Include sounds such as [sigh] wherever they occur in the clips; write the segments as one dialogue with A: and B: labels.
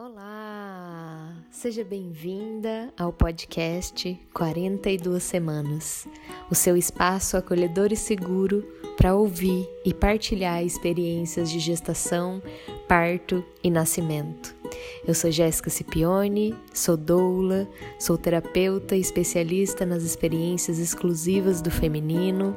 A: Olá! Seja bem-vinda ao podcast 42 Semanas, o seu espaço acolhedor e seguro para ouvir e partilhar experiências de gestação, parto e nascimento. Eu sou Jéssica Cipione, sou doula, sou terapeuta e especialista nas experiências exclusivas do feminino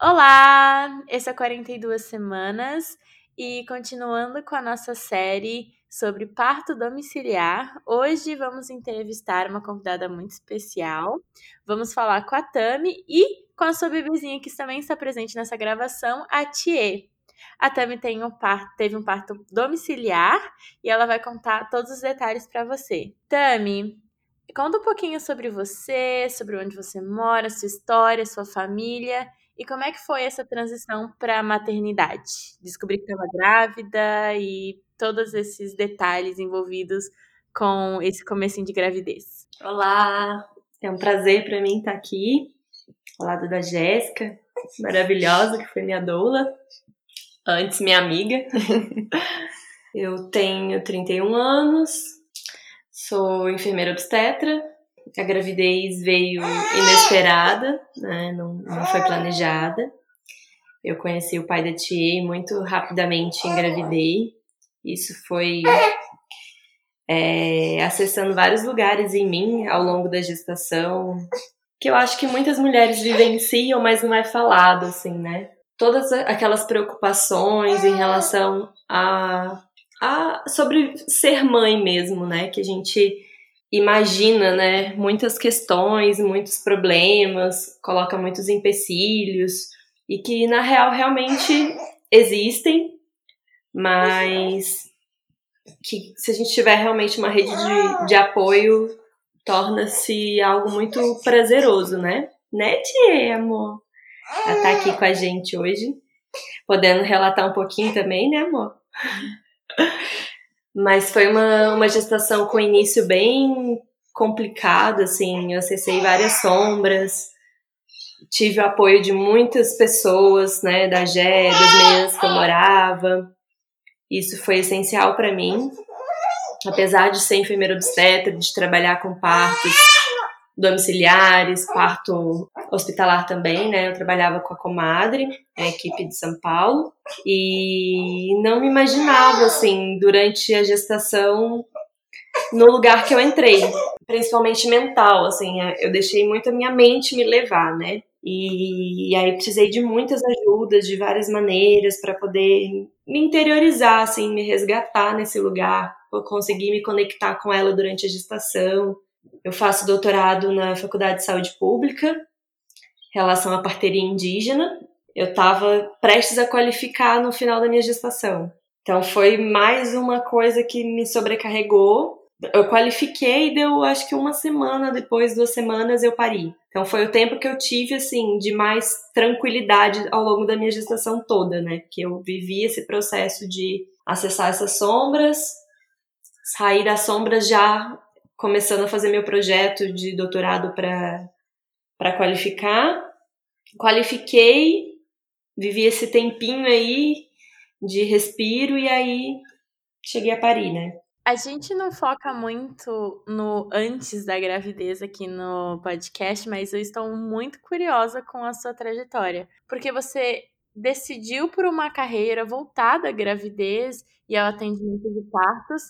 B: Olá! Esse é 42 semanas e continuando com a nossa série sobre parto domiciliar, hoje vamos entrevistar uma convidada muito especial. Vamos falar com a Tami e com a sua bebezinha que também está presente nessa gravação, a Thier. A Tami tem um parto, teve um parto domiciliar e ela vai contar todos os detalhes para você. Tami, conta um pouquinho sobre você, sobre onde você mora, sua história, sua família e como é que foi essa transição para a maternidade? Descobrir que estava grávida e todos esses detalhes envolvidos com esse começo de gravidez.
C: Olá, é um prazer para mim estar aqui ao lado da Jéssica, maravilhosa, que foi minha doula, antes minha amiga. [laughs] Eu tenho 31 anos, sou enfermeira obstetra, a gravidez veio inesperada, né? não, não foi planejada. Eu conheci o pai da Tia e muito rapidamente engravidei. Isso foi é, acessando vários lugares em mim ao longo da gestação, que eu acho que muitas mulheres vivenciam, mas não é falado, assim, né? Todas aquelas preocupações em relação a, a sobre ser mãe mesmo, né? Que a gente imagina, né, muitas questões, muitos problemas, coloca muitos empecilhos e que na real realmente existem, mas que se a gente tiver realmente uma rede de, de apoio, torna-se algo muito prazeroso, né? Né, Tia, amor? Ela tá aqui com a gente hoje, podendo relatar um pouquinho também, né, amor? Mas foi uma, uma gestação com início bem complicado, assim, eu acessei várias sombras, tive o apoio de muitas pessoas, né, da Gé, das meninas que eu morava. Isso foi essencial para mim. Apesar de ser enfermeira obstetra, de trabalhar com partos domiciliares, parto hospitalar também, né? Eu trabalhava com a comadre, a equipe de São Paulo, e não me imaginava, assim, durante a gestação, no lugar que eu entrei, principalmente mental, assim, é, eu deixei muito a minha mente me levar, né? E, e aí precisei de muitas ajudas de várias maneiras para poder me interiorizar, assim, me resgatar nesse lugar, conseguir me conectar com ela durante a gestação. Eu faço doutorado na Faculdade de Saúde Pública relação à parteria indígena. Eu estava prestes a qualificar no final da minha gestação. Então foi mais uma coisa que me sobrecarregou. Eu qualifiquei e deu acho que uma semana depois, duas semanas, eu pari. Então foi o tempo que eu tive, assim, de mais tranquilidade ao longo da minha gestação toda, né? Porque eu vivi esse processo de acessar essas sombras, sair das sombras já começando a fazer meu projeto de doutorado para qualificar qualifiquei, vivi esse tempinho aí de respiro e aí cheguei a parir, né?
B: A gente não foca muito no antes da gravidez aqui no podcast, mas eu estou muito curiosa com a sua trajetória, porque você decidiu por uma carreira voltada à gravidez e ao atendimento de partos,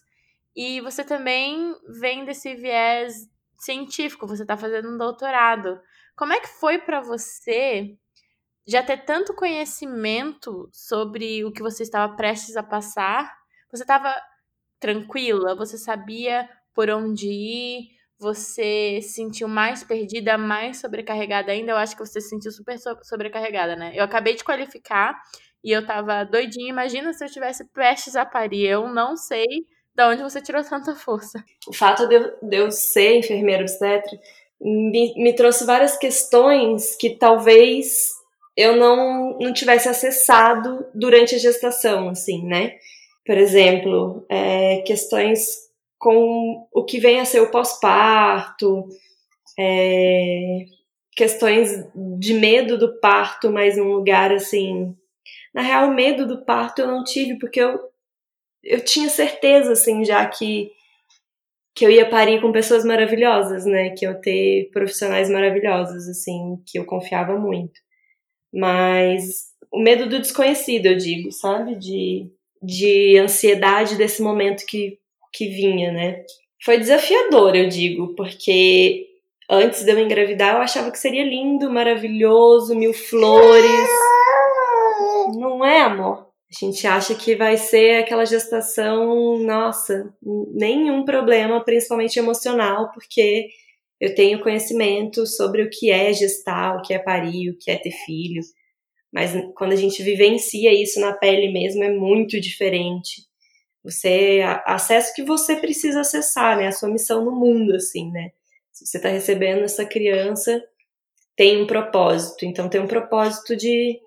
B: e você também vem desse viés científico, você está fazendo um doutorado. Como é que foi para você já ter tanto conhecimento sobre o que você estava prestes a passar? Você estava tranquila? Você sabia por onde ir? Você se sentiu mais perdida, mais sobrecarregada ainda? Eu acho que você se sentiu super sobrecarregada, né? Eu acabei de qualificar e eu tava doidinha. Imagina se eu tivesse prestes a parir. Eu não sei Da onde você tirou tanta força?
C: O fato de eu, de eu ser enfermeira obstetra me, me trouxe várias questões que talvez eu não, não tivesse acessado durante a gestação, assim, né? Por exemplo, é, questões com o que vem a ser o pós-parto, é, questões de medo do parto, mas num lugar assim. Na real, medo do parto eu não tive, porque eu, eu tinha certeza, assim, já que, que eu ia parir com pessoas maravilhosas, né? Que eu ia ter profissionais maravilhosos, assim, que eu confiava muito. Mas o medo do desconhecido, eu digo, sabe? De, de ansiedade desse momento que, que vinha, né? Foi desafiador, eu digo, porque antes de eu engravidar, eu achava que seria lindo, maravilhoso, mil flores. Não é, amor? A gente acha que vai ser aquela gestação, nossa, nenhum problema, principalmente emocional, porque eu tenho conhecimento sobre o que é gestar, o que é parir, o que é ter filho. Mas quando a gente vivencia isso na pele mesmo, é muito diferente. Você acessa o que você precisa acessar, né? A sua missão no mundo, assim, né? Se você está recebendo essa criança, tem um propósito. Então, tem um propósito de,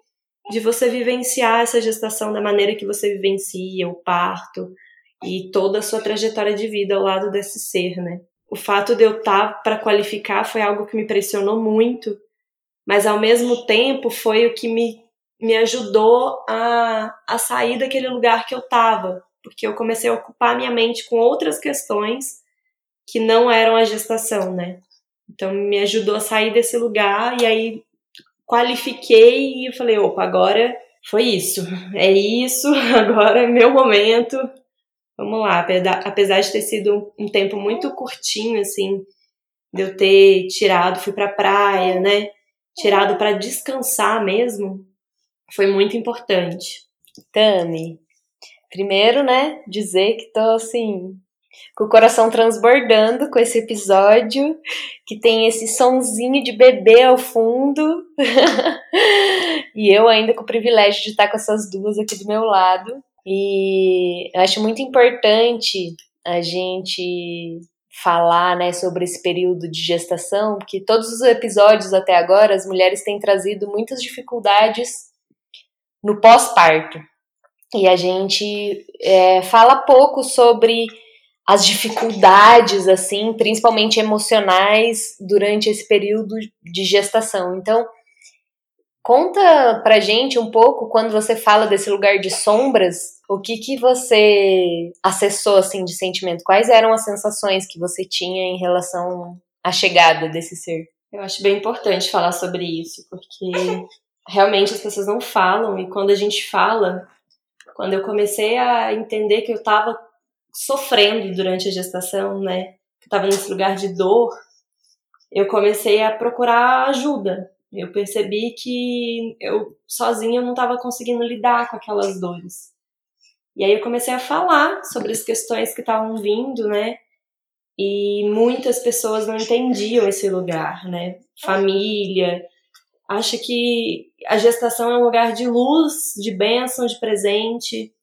C: de você vivenciar essa gestação da maneira que você vivencia o parto e toda a sua trajetória de vida ao lado desse ser, né? O fato de eu estar tá para qualificar foi algo que me pressionou muito, mas ao mesmo tempo foi o que me, me ajudou a, a sair daquele lugar que eu estava, porque eu comecei a ocupar minha mente com outras questões que não eram a gestação, né? Então me ajudou a sair desse lugar e aí qualifiquei e falei, opa, agora foi isso, é isso, [laughs] agora é meu momento. Vamos lá, apesar de ter sido um tempo muito curtinho, assim, de eu ter tirado, fui pra praia, né? Tirado para descansar mesmo, foi muito importante.
A: Tami, primeiro, né, dizer que tô assim com o coração transbordando com esse episódio, que tem esse sonzinho de bebê ao fundo. [laughs] e eu ainda com o privilégio de estar com essas duas aqui do meu lado. E eu acho muito importante a gente falar, né, sobre esse período de gestação, porque todos os episódios até agora as mulheres têm trazido muitas dificuldades no pós-parto. E a gente é, fala pouco sobre as dificuldades, assim, principalmente emocionais, durante esse período de gestação. Então, conta pra gente um pouco, quando você fala desse lugar de sombras, o que que você acessou, assim, de sentimento? Quais eram as sensações que você tinha em relação à chegada desse ser?
C: Eu acho bem importante falar sobre isso, porque realmente as pessoas não falam, e quando a gente fala, quando eu comecei a entender que eu estava sofrendo durante a gestação, né? Que estava nesse lugar de dor, eu comecei a procurar ajuda. Eu percebi que eu sozinha não estava conseguindo lidar com aquelas dores. E aí eu comecei a falar sobre as questões que estavam vindo, né? E muitas pessoas não entendiam esse lugar, né? Família, acha que a gestação é um lugar de luz, de bênção, de presente.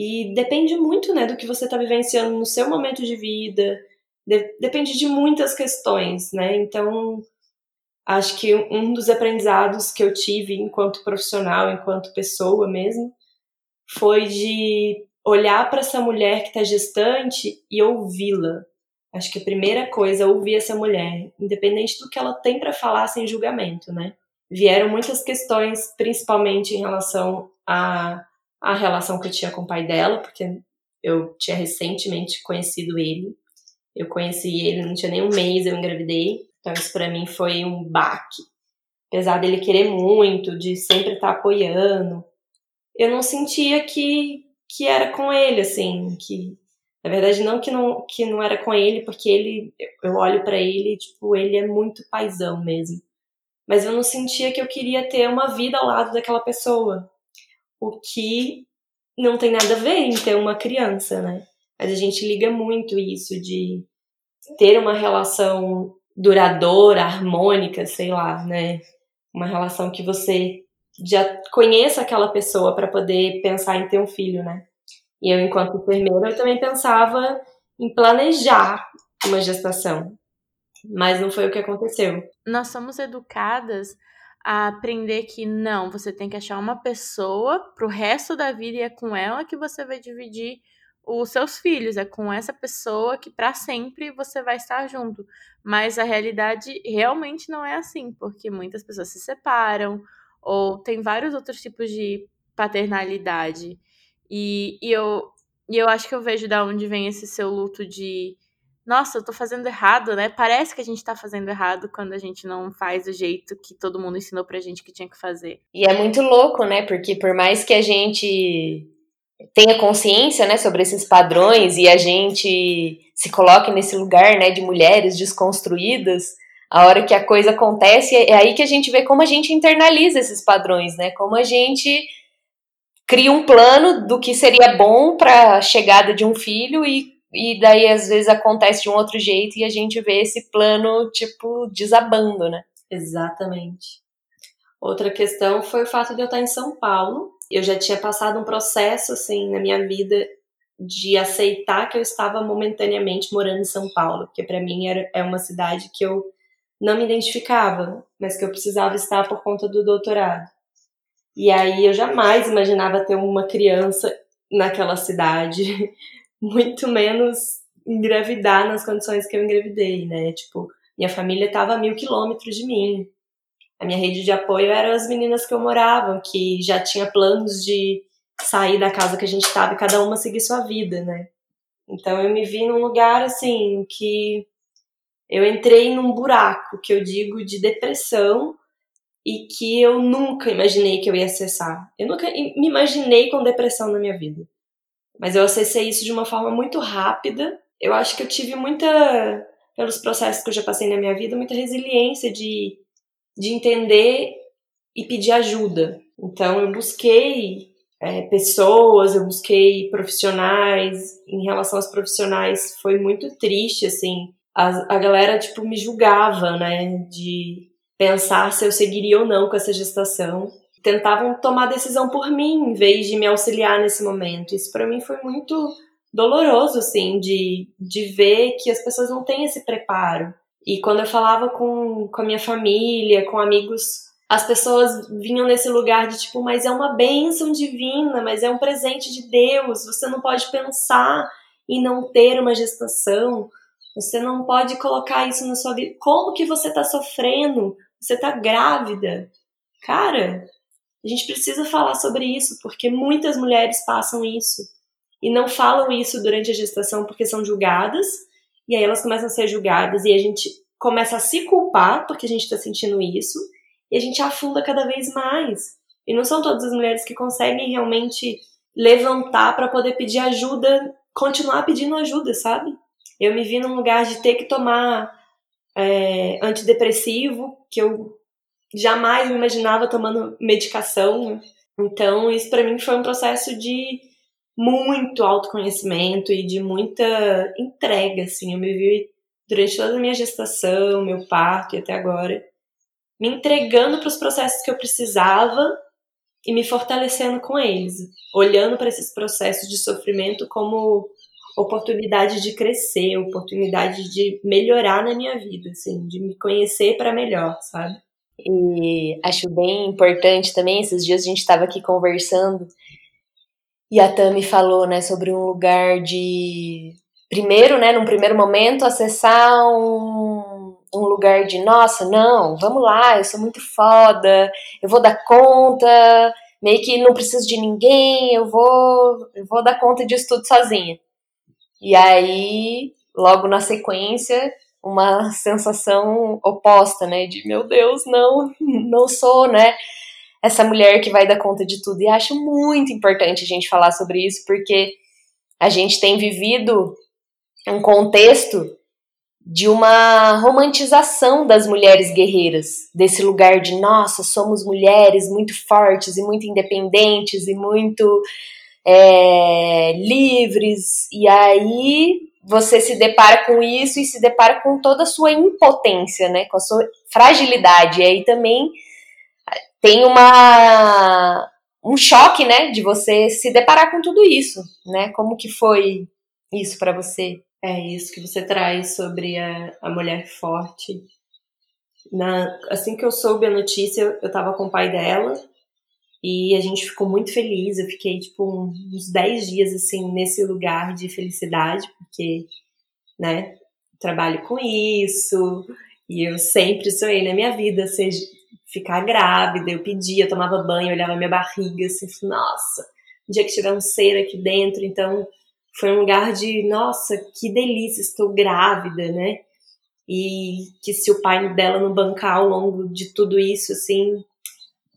C: E depende muito, né, do que você está vivenciando no seu momento de vida. De depende de muitas questões, né? Então, acho que um dos aprendizados que eu tive enquanto profissional, enquanto pessoa mesmo, foi de olhar para essa mulher que está gestante e ouvi-la. Acho que a primeira coisa é ouvir essa mulher, independente do que ela tem para falar sem julgamento, né? Vieram muitas questões, principalmente em relação a a relação que eu tinha com o pai dela, porque eu tinha recentemente conhecido ele. Eu conheci ele, não tinha nem um mês, eu engravidei. Então isso para mim foi um baque. Apesar dele querer muito, de sempre estar tá apoiando, eu não sentia que, que era com ele, assim, que na verdade não que não que não era com ele, porque ele eu olho para ele, tipo, ele é muito paisão mesmo. Mas eu não sentia que eu queria ter uma vida ao lado daquela pessoa o que não tem nada a ver em ter uma criança, né? Mas a gente liga muito isso de ter uma relação duradoura, harmônica, sei lá, né? Uma relação que você já conheça aquela pessoa para poder pensar em ter um filho, né? E eu, enquanto enfermeira, eu também pensava em planejar uma gestação. Mas não foi o que aconteceu.
B: Nós somos educadas a aprender que não, você tem que achar uma pessoa pro resto da vida e é com ela que você vai dividir os seus filhos, é com essa pessoa que para sempre você vai estar junto. Mas a realidade realmente não é assim, porque muitas pessoas se separam ou tem vários outros tipos de paternalidade. E, e eu e eu acho que eu vejo da onde vem esse seu luto de nossa, eu tô fazendo errado, né? Parece que a gente tá fazendo errado quando a gente não faz do jeito que todo mundo ensinou pra gente que tinha que fazer.
A: E é muito louco, né? Porque por mais que a gente tenha consciência, né, sobre esses padrões e a gente se coloque nesse lugar, né, de mulheres desconstruídas, a hora que a coisa acontece é aí que a gente vê como a gente internaliza esses padrões, né? Como a gente cria um plano do que seria bom para a chegada de um filho e e daí às vezes acontece de um outro jeito e a gente vê esse plano, tipo, desabando, né?
C: Exatamente. Outra questão foi o fato de eu estar em São Paulo. Eu já tinha passado um processo, assim, na minha vida de aceitar que eu estava momentaneamente morando em São Paulo, porque para mim era, é uma cidade que eu não me identificava, mas que eu precisava estar por conta do doutorado. E aí eu jamais imaginava ter uma criança naquela cidade. [laughs] muito menos engravidar nas condições que eu engravidei, né? Tipo, minha família estava a mil quilômetros de mim. A minha rede de apoio eram as meninas que eu morava, que já tinha planos de sair da casa que a gente estava e cada uma seguir sua vida, né? Então eu me vi num lugar assim que eu entrei num buraco que eu digo de depressão e que eu nunca imaginei que eu ia acessar. Eu nunca me imaginei com depressão na minha vida. Mas eu acessei isso de uma forma muito rápida. Eu acho que eu tive muita, pelos processos que eu já passei na minha vida, muita resiliência de, de entender e pedir ajuda. Então eu busquei é, pessoas, eu busquei profissionais. Em relação aos profissionais, foi muito triste, assim. A, a galera, tipo, me julgava, né? De pensar se eu seguiria ou não com essa gestação tentavam tomar decisão por mim em vez de me auxiliar nesse momento. Isso para mim foi muito doloroso, assim, de, de ver que as pessoas não têm esse preparo. E quando eu falava com, com a minha família, com amigos, as pessoas vinham nesse lugar de tipo, mas é uma bênção divina, mas é um presente de Deus, você não pode pensar em não ter uma gestação, você não pode colocar isso na sua vida. Como que você tá sofrendo? Você tá grávida? Cara, a gente precisa falar sobre isso, porque muitas mulheres passam isso e não falam isso durante a gestação porque são julgadas, e aí elas começam a ser julgadas e a gente começa a se culpar porque a gente está sentindo isso, e a gente afunda cada vez mais. E não são todas as mulheres que conseguem realmente levantar para poder pedir ajuda, continuar pedindo ajuda, sabe? Eu me vi num lugar de ter que tomar é, antidepressivo, que eu jamais me imaginava tomando medicação. Então, isso para mim foi um processo de muito autoconhecimento e de muita entrega, assim. Eu me vi durante toda a minha gestação, meu parto e até agora, me entregando para os processos que eu precisava e me fortalecendo com eles, olhando para esses processos de sofrimento como oportunidade de crescer, oportunidade de melhorar na minha vida, assim, de me conhecer para melhor, sabe?
A: E acho bem importante também, esses dias a gente estava aqui conversando e a Tami falou, né, sobre um lugar de primeiro, né, num primeiro momento acessar um, um lugar de nossa, não, vamos lá, eu sou muito foda, eu vou dar conta, meio que não preciso de ninguém, eu vou, eu vou dar conta disso tudo sozinha. E aí, logo na sequência, uma sensação oposta, né? De meu Deus, não, não sou, né? Essa mulher que vai dar conta de tudo. E acho muito importante a gente falar sobre isso, porque a gente tem vivido um contexto de uma romantização das mulheres guerreiras, desse lugar de nossa, somos mulheres muito fortes e muito independentes e muito é, livres, e aí você se depara com isso e se depara com toda a sua impotência, né? Com a sua fragilidade. E aí também tem uma um choque, né, de você se deparar com tudo isso, né? Como que foi isso para você?
C: É isso que você traz sobre a, a mulher forte. Na, assim que eu soube a notícia, eu tava com o pai dela e a gente ficou muito feliz. Eu fiquei, tipo, uns 10 dias, assim, nesse lugar de felicidade, porque, né, trabalho com isso e eu sempre sonhei na minha vida seja, ficar grávida. Eu pedia, eu tomava banho, olhava minha barriga, assim, nossa, um dia que tiver um ser aqui dentro, então foi um lugar de, nossa, que delícia, estou grávida, né? E que se o pai dela não bancar ao longo de tudo isso, assim,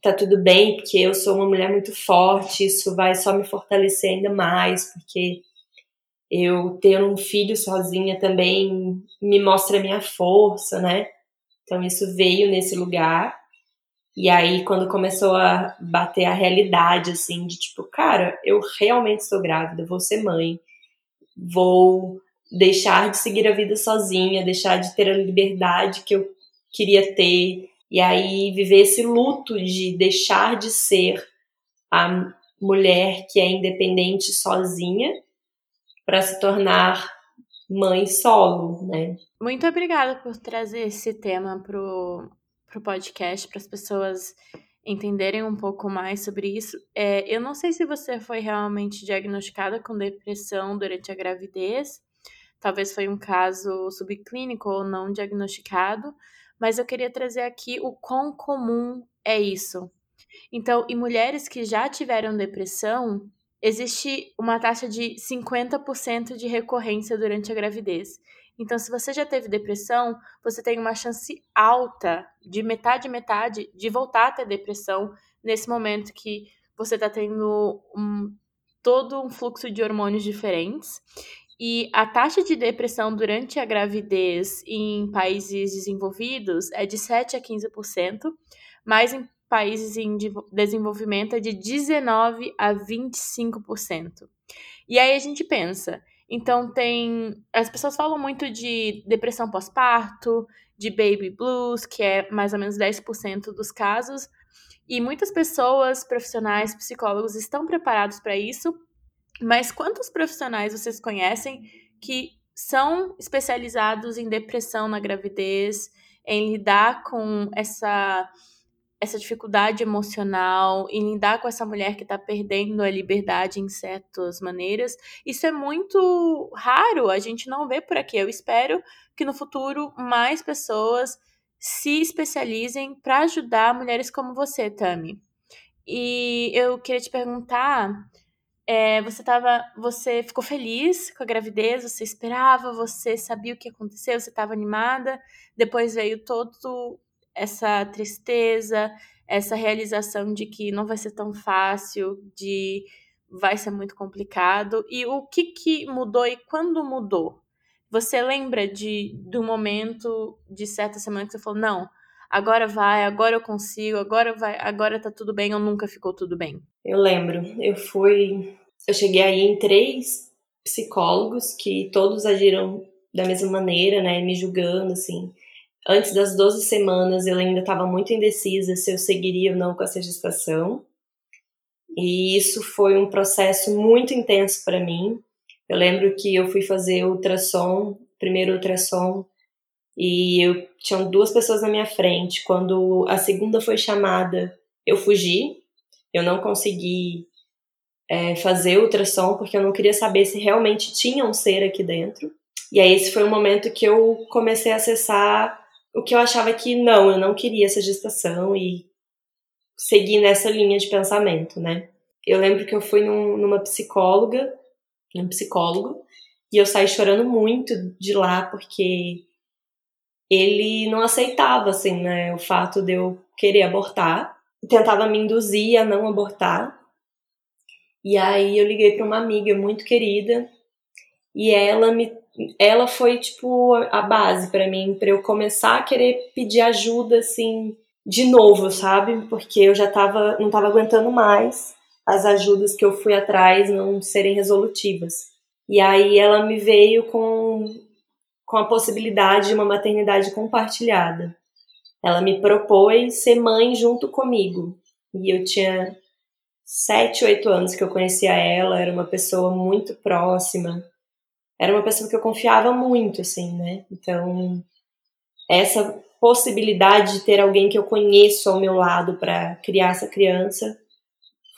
C: tá tudo bem, porque eu sou uma mulher muito forte, isso vai só me fortalecer ainda mais, porque eu ter um filho sozinha também me mostra a minha força, né? Então isso veio nesse lugar. E aí, quando começou a bater a realidade, assim, de tipo, cara, eu realmente estou grávida, vou ser mãe, vou deixar de seguir a vida sozinha, deixar de ter a liberdade que eu queria ter, e aí viver esse luto de deixar de ser a mulher que é independente sozinha para se tornar mãe solo, né?
B: Muito obrigada por trazer esse tema pro, pro podcast para as pessoas entenderem um pouco mais sobre isso. É, eu não sei se você foi realmente diagnosticada com depressão durante a gravidez. Talvez foi um caso subclínico ou não diagnosticado, mas eu queria trazer aqui o quão comum é isso. Então, em mulheres que já tiveram depressão, existe uma taxa de 50% de recorrência durante a gravidez. Então, se você já teve depressão, você tem uma chance alta, de metade metade, de voltar a ter depressão nesse momento que você está tendo um, todo um fluxo de hormônios diferentes. E a taxa de depressão durante a gravidez em países desenvolvidos é de 7 a 15%, mas em países em desenvolvimento é de 19 a 25%. E aí a gente pensa, então tem, as pessoas falam muito de depressão pós-parto, de baby blues, que é mais ou menos 10% dos casos, e muitas pessoas, profissionais, psicólogos estão preparados para isso, mas quantos profissionais vocês conhecem que são especializados em depressão na gravidez, em lidar com essa essa dificuldade emocional, em lidar com essa mulher que está perdendo a liberdade em certas maneiras. Isso é muito raro, a gente não vê por aqui. Eu espero que no futuro mais pessoas se especializem para ajudar mulheres como você, Tami. E eu queria te perguntar é, você tava, você ficou feliz com a gravidez, você esperava, você sabia o que aconteceu, você estava animada. Depois veio todo essa tristeza, essa realização de que não vai ser tão fácil, de vai ser muito complicado. E o que que mudou e quando mudou? Você lembra de do momento de certa semana que você falou: "Não, agora vai, agora eu consigo, agora vai, agora tá tudo bem ou nunca ficou tudo bem?"
C: Eu lembro, eu fui eu cheguei aí em três psicólogos que todos agiram da mesma maneira, né, me julgando, assim. Antes das 12 semanas eu ainda estava muito indecisa se eu seguiria ou não com essa gestação. E isso foi um processo muito intenso para mim. Eu lembro que eu fui fazer ultrassom, primeiro ultrassom, e eu tinham duas pessoas na minha frente. Quando a segunda foi chamada, eu fugi. Eu não consegui é, fazer ultrassom, porque eu não queria saber se realmente tinha um ser aqui dentro. E aí esse foi o momento que eu comecei a acessar o que eu achava que não, eu não queria essa gestação e seguir nessa linha de pensamento, né? Eu lembro que eu fui num, numa psicóloga, um psicólogo, e eu saí chorando muito de lá porque ele não aceitava, assim, né, o fato de eu querer abortar, tentava me induzir a não abortar, e aí eu liguei para uma amiga muito querida e ela me ela foi tipo a base para mim para eu começar a querer pedir ajuda assim de novo, sabe? Porque eu já tava não tava aguentando mais as ajudas que eu fui atrás não serem resolutivas. E aí ela me veio com com a possibilidade de uma maternidade compartilhada. Ela me propôs ser mãe junto comigo. E eu tinha sete, oito anos que eu conhecia ela, era uma pessoa muito próxima, era uma pessoa que eu confiava muito, assim, né? Então, essa possibilidade de ter alguém que eu conheço ao meu lado para criar essa criança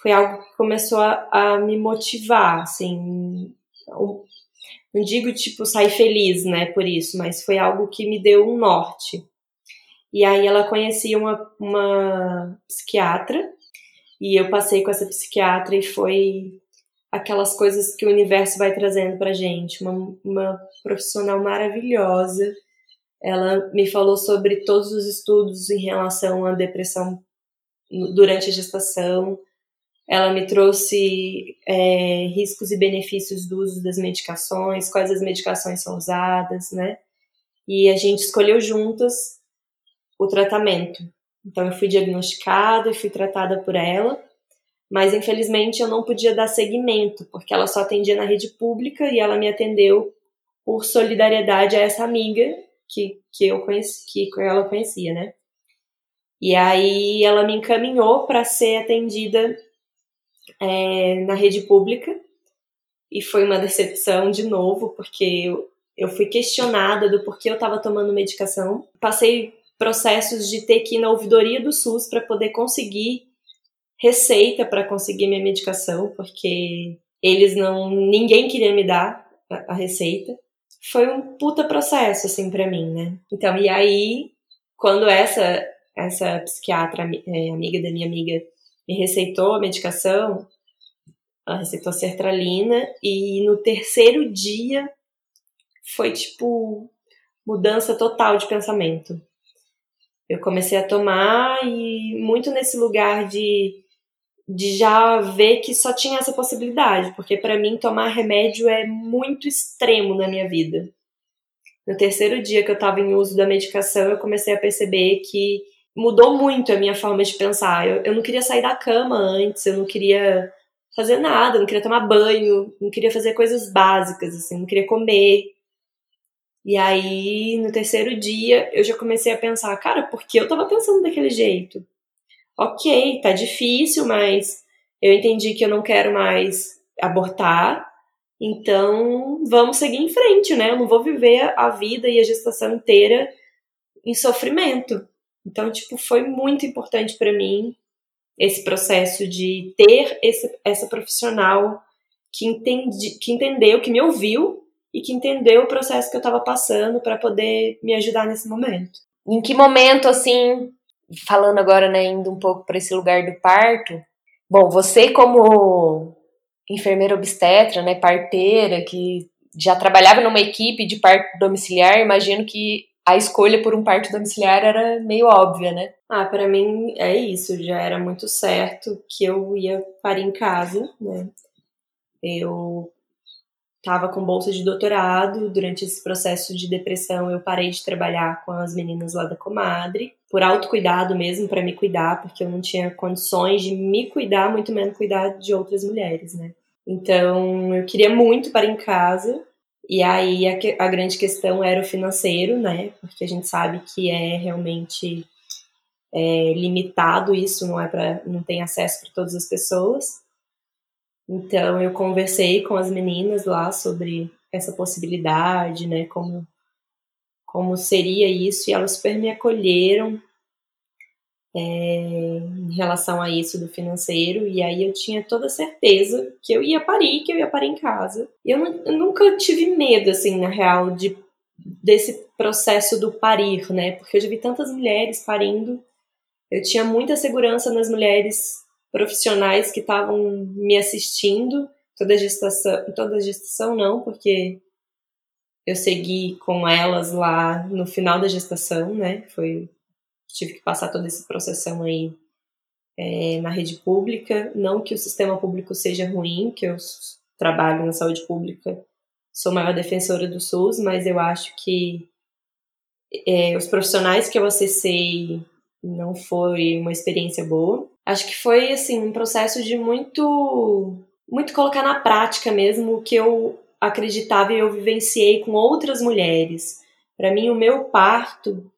C: foi algo que começou a, a me motivar, assim, não digo tipo sair feliz, né, por isso, mas foi algo que me deu um norte. E aí ela conhecia uma, uma psiquiatra e eu passei com essa psiquiatra e foi aquelas coisas que o universo vai trazendo pra gente, uma, uma profissional maravilhosa. Ela me falou sobre todos os estudos em relação à depressão durante a gestação, ela me trouxe é, riscos e benefícios do uso das medicações, quais as medicações são usadas, né? E a gente escolheu juntas o tratamento. Então eu fui diagnosticada e fui tratada por ela, mas infelizmente eu não podia dar seguimento, porque ela só atendia na rede pública e ela me atendeu por solidariedade a essa amiga que, que eu conheci, que ela conhecia, né? E aí ela me encaminhou para ser atendida é, na rede pública e foi uma decepção de novo, porque eu, eu fui questionada do porquê eu estava tomando medicação. Passei processos de ter que ir na ouvidoria do SUS para poder conseguir receita para conseguir minha medicação, porque eles não. ninguém queria me dar a, a receita. Foi um puta processo, assim, para mim, né? Então, e aí, quando essa, essa psiquiatra, é, amiga da minha amiga, me receitou a medicação, ela receitou sertralina, e no terceiro dia foi tipo mudança total de pensamento. Eu comecei a tomar e muito nesse lugar de, de já ver que só tinha essa possibilidade, porque para mim tomar remédio é muito extremo na minha vida. No terceiro dia que eu estava em uso da medicação, eu comecei a perceber que mudou muito a minha forma de pensar. Eu, eu não queria sair da cama antes, eu não queria fazer nada, não queria tomar banho, não queria fazer coisas básicas, assim, não queria comer. E aí, no terceiro dia, eu já comecei a pensar, cara, por que eu tava pensando daquele jeito? Ok, tá difícil, mas eu entendi que eu não quero mais abortar, então vamos seguir em frente, né? Eu não vou viver a vida e a gestação inteira em sofrimento. Então, tipo, foi muito importante para mim esse processo de ter esse, essa profissional que, entendi, que entendeu, que me ouviu e que entendeu o processo que eu estava passando para poder me ajudar nesse momento.
A: Em que momento, assim, falando agora, né, indo um pouco para esse lugar do parto, bom, você como enfermeira obstetra, né, parteira, que já trabalhava numa equipe de parto domiciliar, imagino que a escolha por um parto domiciliar era meio óbvia, né?
C: Ah, para mim é isso, já era muito certo que eu ia parir em casa, né? Eu estava com bolsa de doutorado, durante esse processo de depressão eu parei de trabalhar com as meninas lá da comadre, por autocuidado mesmo, para me cuidar, porque eu não tinha condições de me cuidar, muito menos cuidar de outras mulheres, né? Então, eu queria muito parar em casa, e aí a, a, grande questão era o financeiro, né? Porque a gente sabe que é realmente é, limitado isso, não é para não tem acesso para todas as pessoas. Então eu conversei com as meninas lá sobre essa possibilidade, né? Como como seria isso e elas super me acolheram é, em relação a isso do financeiro, e aí eu tinha toda certeza que eu ia parir, que eu ia parir em casa. Eu, eu nunca tive medo, assim, na real, de, desse processo do parir, né? Porque eu já vi tantas mulheres parindo, eu tinha muita segurança nas mulheres profissionais que estavam me assistindo, toda a gestação, toda gestação não, porque eu segui com elas lá no final da gestação, né? Foi tive que passar todo esse processão aí é, na rede pública. Não que o sistema público seja ruim, que eu trabalho na saúde pública, sou maior defensora do SUS, mas eu acho que é, os profissionais que eu acessei não foi uma experiência boa. Acho que foi assim um processo de muito muito colocar na prática mesmo o que eu acreditava e eu vivenciei com outras mulheres. Para mim o meu parto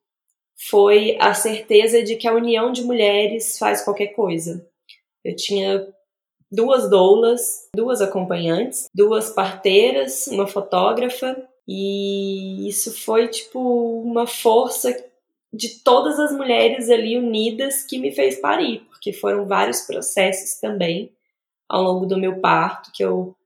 C: foi a certeza de que a união de mulheres faz qualquer coisa. Eu tinha duas doulas, duas acompanhantes, duas parteiras, uma fotógrafa, e isso foi tipo uma força de todas as mulheres ali unidas que me fez parir, porque foram vários processos também ao longo do meu parto que eu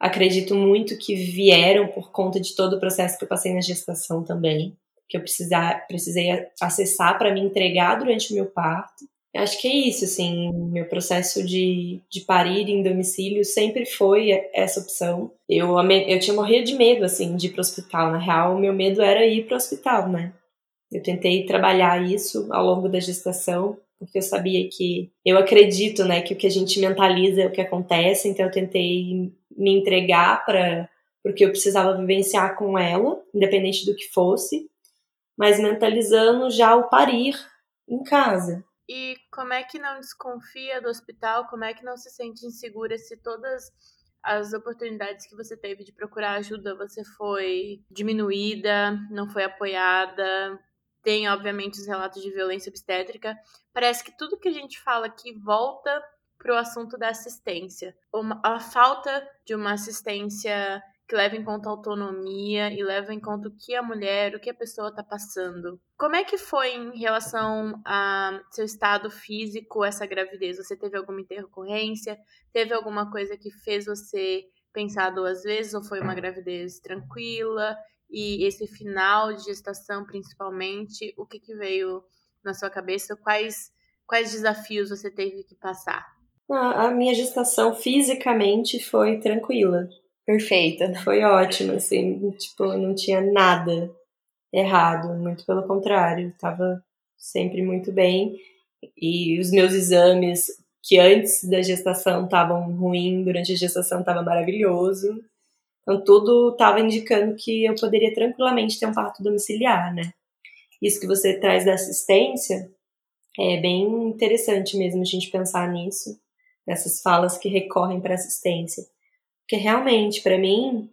C: acredito muito que vieram por conta de todo o processo que eu passei na gestação também, que eu precisar, precisei acessar para me entregar durante o meu parto. Acho que é isso, assim, meu processo de, de parir em domicílio sempre foi essa opção. Eu, eu tinha morrido de medo, assim, de ir para o hospital. Na real, o meu medo era ir para o hospital, né? Eu tentei trabalhar isso ao longo da gestação, porque eu sabia que eu acredito, né, que o que a gente mentaliza é o que acontece, então eu tentei me entregar para porque eu precisava vivenciar com ela, independente do que fosse, mas mentalizando já o parir em casa.
B: E como é que não desconfia do hospital? Como é que não se sente insegura se todas as oportunidades que você teve de procurar ajuda você foi diminuída, não foi apoiada? Tem, obviamente, os relatos de violência obstétrica. Parece que tudo que a gente fala aqui volta para o assunto da assistência. Uma, a falta de uma assistência que leva em conta a autonomia e leva em conta o que a mulher, o que a pessoa está passando. Como é que foi em relação a seu estado físico essa gravidez? Você teve alguma intercorrência? Teve alguma coisa que fez você pensar duas vezes ou foi uma gravidez tranquila? E esse final de gestação, principalmente, o que, que veio na sua cabeça? Quais, quais desafios você teve que passar?
C: A minha gestação fisicamente foi tranquila.
A: Perfeita.
C: Foi ótima, assim, tipo, não tinha nada errado, muito pelo contrário, estava sempre muito bem. E os meus exames, que antes da gestação estavam ruins, durante a gestação estava maravilhoso. Então tudo estava indicando que eu poderia tranquilamente ter um parto domiciliar, né? Isso que você traz da assistência é bem interessante mesmo a gente pensar nisso nessas falas que recorrem para assistência. Porque realmente, para mim,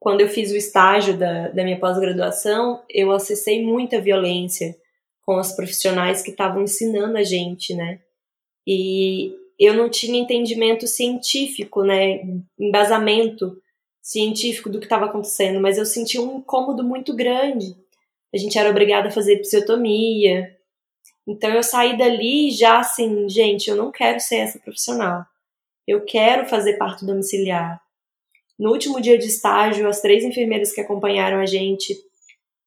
C: quando eu fiz o estágio da, da minha pós-graduação, eu acessei muita violência com as profissionais que estavam ensinando a gente, né? E eu não tinha entendimento científico, né? Embasamento científico do que estava acontecendo, mas eu senti um incômodo muito grande. A gente era obrigada a fazer episiotomia, então eu saí dali já assim, gente, eu não quero ser essa profissional. Eu quero fazer parto domiciliar. No último dia de estágio, as três enfermeiras que acompanharam a gente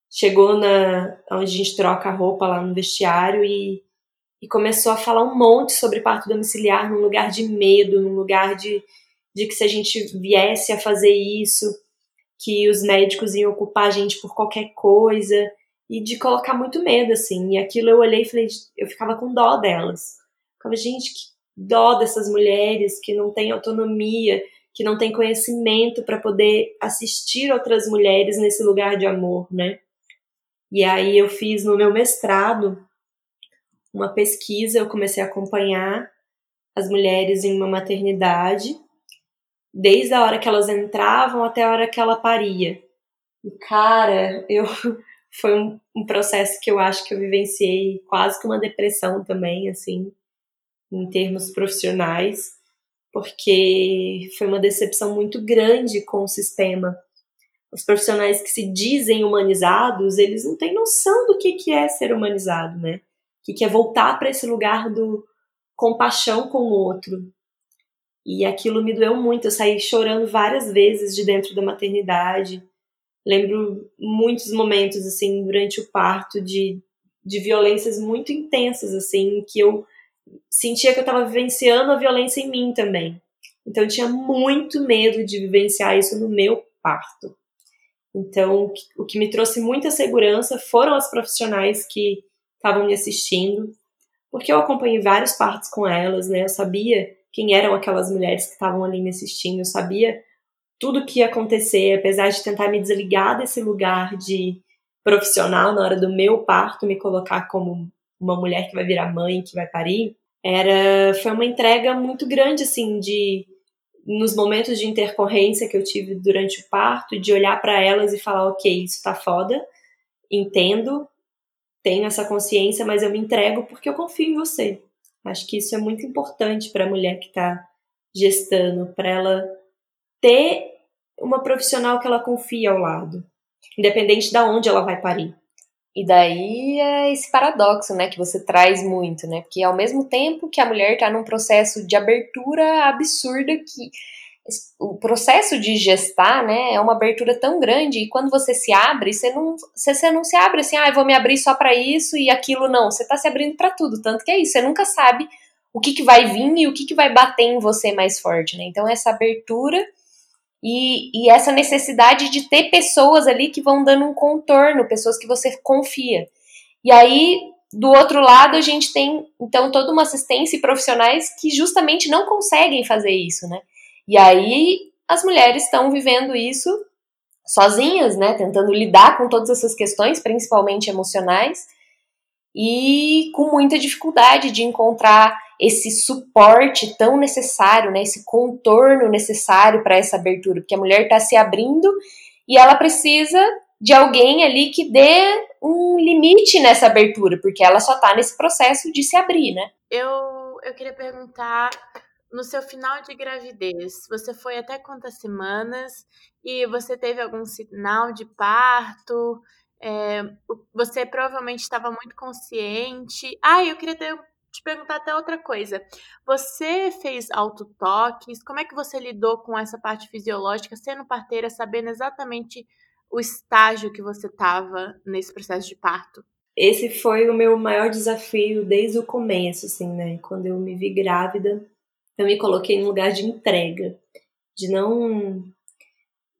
C: chegou na onde a gente troca a roupa lá no vestiário e, e começou a falar um monte sobre parto domiciliar num lugar de medo, num lugar de, de que se a gente viesse a fazer isso, que os médicos iam ocupar a gente por qualquer coisa e de colocar muito medo, assim. E aquilo eu olhei e falei, eu ficava com dó delas. Ficava, gente, que dó dessas mulheres que não têm autonomia, que não têm conhecimento para poder assistir outras mulheres nesse lugar de amor, né? E aí eu fiz no meu mestrado uma pesquisa, eu comecei a acompanhar as mulheres em uma maternidade, desde a hora que elas entravam até a hora que ela paria. E cara, eu [laughs] foi um, um, processo que eu acho que eu vivenciei quase que uma depressão também, assim, em termos profissionais, porque foi uma decepção muito grande com o sistema. Os profissionais que se dizem humanizados, eles não têm noção do que, que é ser humanizado, né? O que, que é voltar para esse lugar do compaixão com o outro. E aquilo me doeu muito. Eu saí chorando várias vezes de dentro da maternidade. Lembro muitos momentos assim durante o parto de, de violências muito intensas assim que eu sentia que eu estava vivenciando a violência em mim também. Então eu tinha muito medo de vivenciar isso no meu parto. Então o que me trouxe muita segurança foram as profissionais que estavam me assistindo porque eu acompanhei vários partos com elas né? Eu sabia quem eram aquelas mulheres que estavam ali me assistindo eu sabia tudo que ia acontecer, apesar de tentar me desligar desse lugar de profissional na hora do meu parto, me colocar como uma mulher que vai virar mãe, que vai parir, era foi uma entrega muito grande assim de nos momentos de intercorrência que eu tive durante o parto, de olhar para elas e falar, ok, isso tá foda, entendo, tenho essa consciência, mas eu me entrego porque eu confio em você. Acho que isso é muito importante para a mulher que está gestando, para ela ter uma profissional que ela confia ao lado, independente de onde ela vai parir.
A: E daí é esse paradoxo, né, que você traz muito, né? Porque ao mesmo tempo que a mulher está num processo de abertura absurda que o processo de gestar, né, é uma abertura tão grande e quando você se abre, você não, você, você não se abre assim, ah, eu vou me abrir só para isso e aquilo não. Você está se abrindo para tudo, tanto que é isso. Você nunca sabe o que, que vai vir e o que, que vai bater em você mais forte, né? Então essa abertura e, e essa necessidade de ter pessoas ali que vão dando um contorno, pessoas que você confia. E aí, do outro lado, a gente tem, então, toda uma assistência e profissionais que justamente não conseguem fazer isso, né? E aí, as mulheres estão vivendo isso sozinhas, né? Tentando lidar com todas essas questões, principalmente emocionais, e com muita dificuldade de encontrar esse suporte tão necessário, né, esse contorno necessário para essa abertura, porque a mulher está se abrindo e ela precisa de alguém ali que dê um limite nessa abertura, porque ela só está nesse processo de se abrir, né?
B: Eu, eu queria perguntar, no seu final de gravidez, você foi até quantas semanas e você teve algum sinal de parto? É, você provavelmente estava muito consciente. Ah, eu queria ter te perguntar até outra coisa. Você fez autotoques? Como é que você lidou com essa parte fisiológica, sendo parteira, sabendo exatamente o estágio que você estava nesse processo de parto?
C: Esse foi o meu maior desafio desde o começo, assim, né? Quando eu me vi grávida, eu me coloquei num lugar de entrega, de não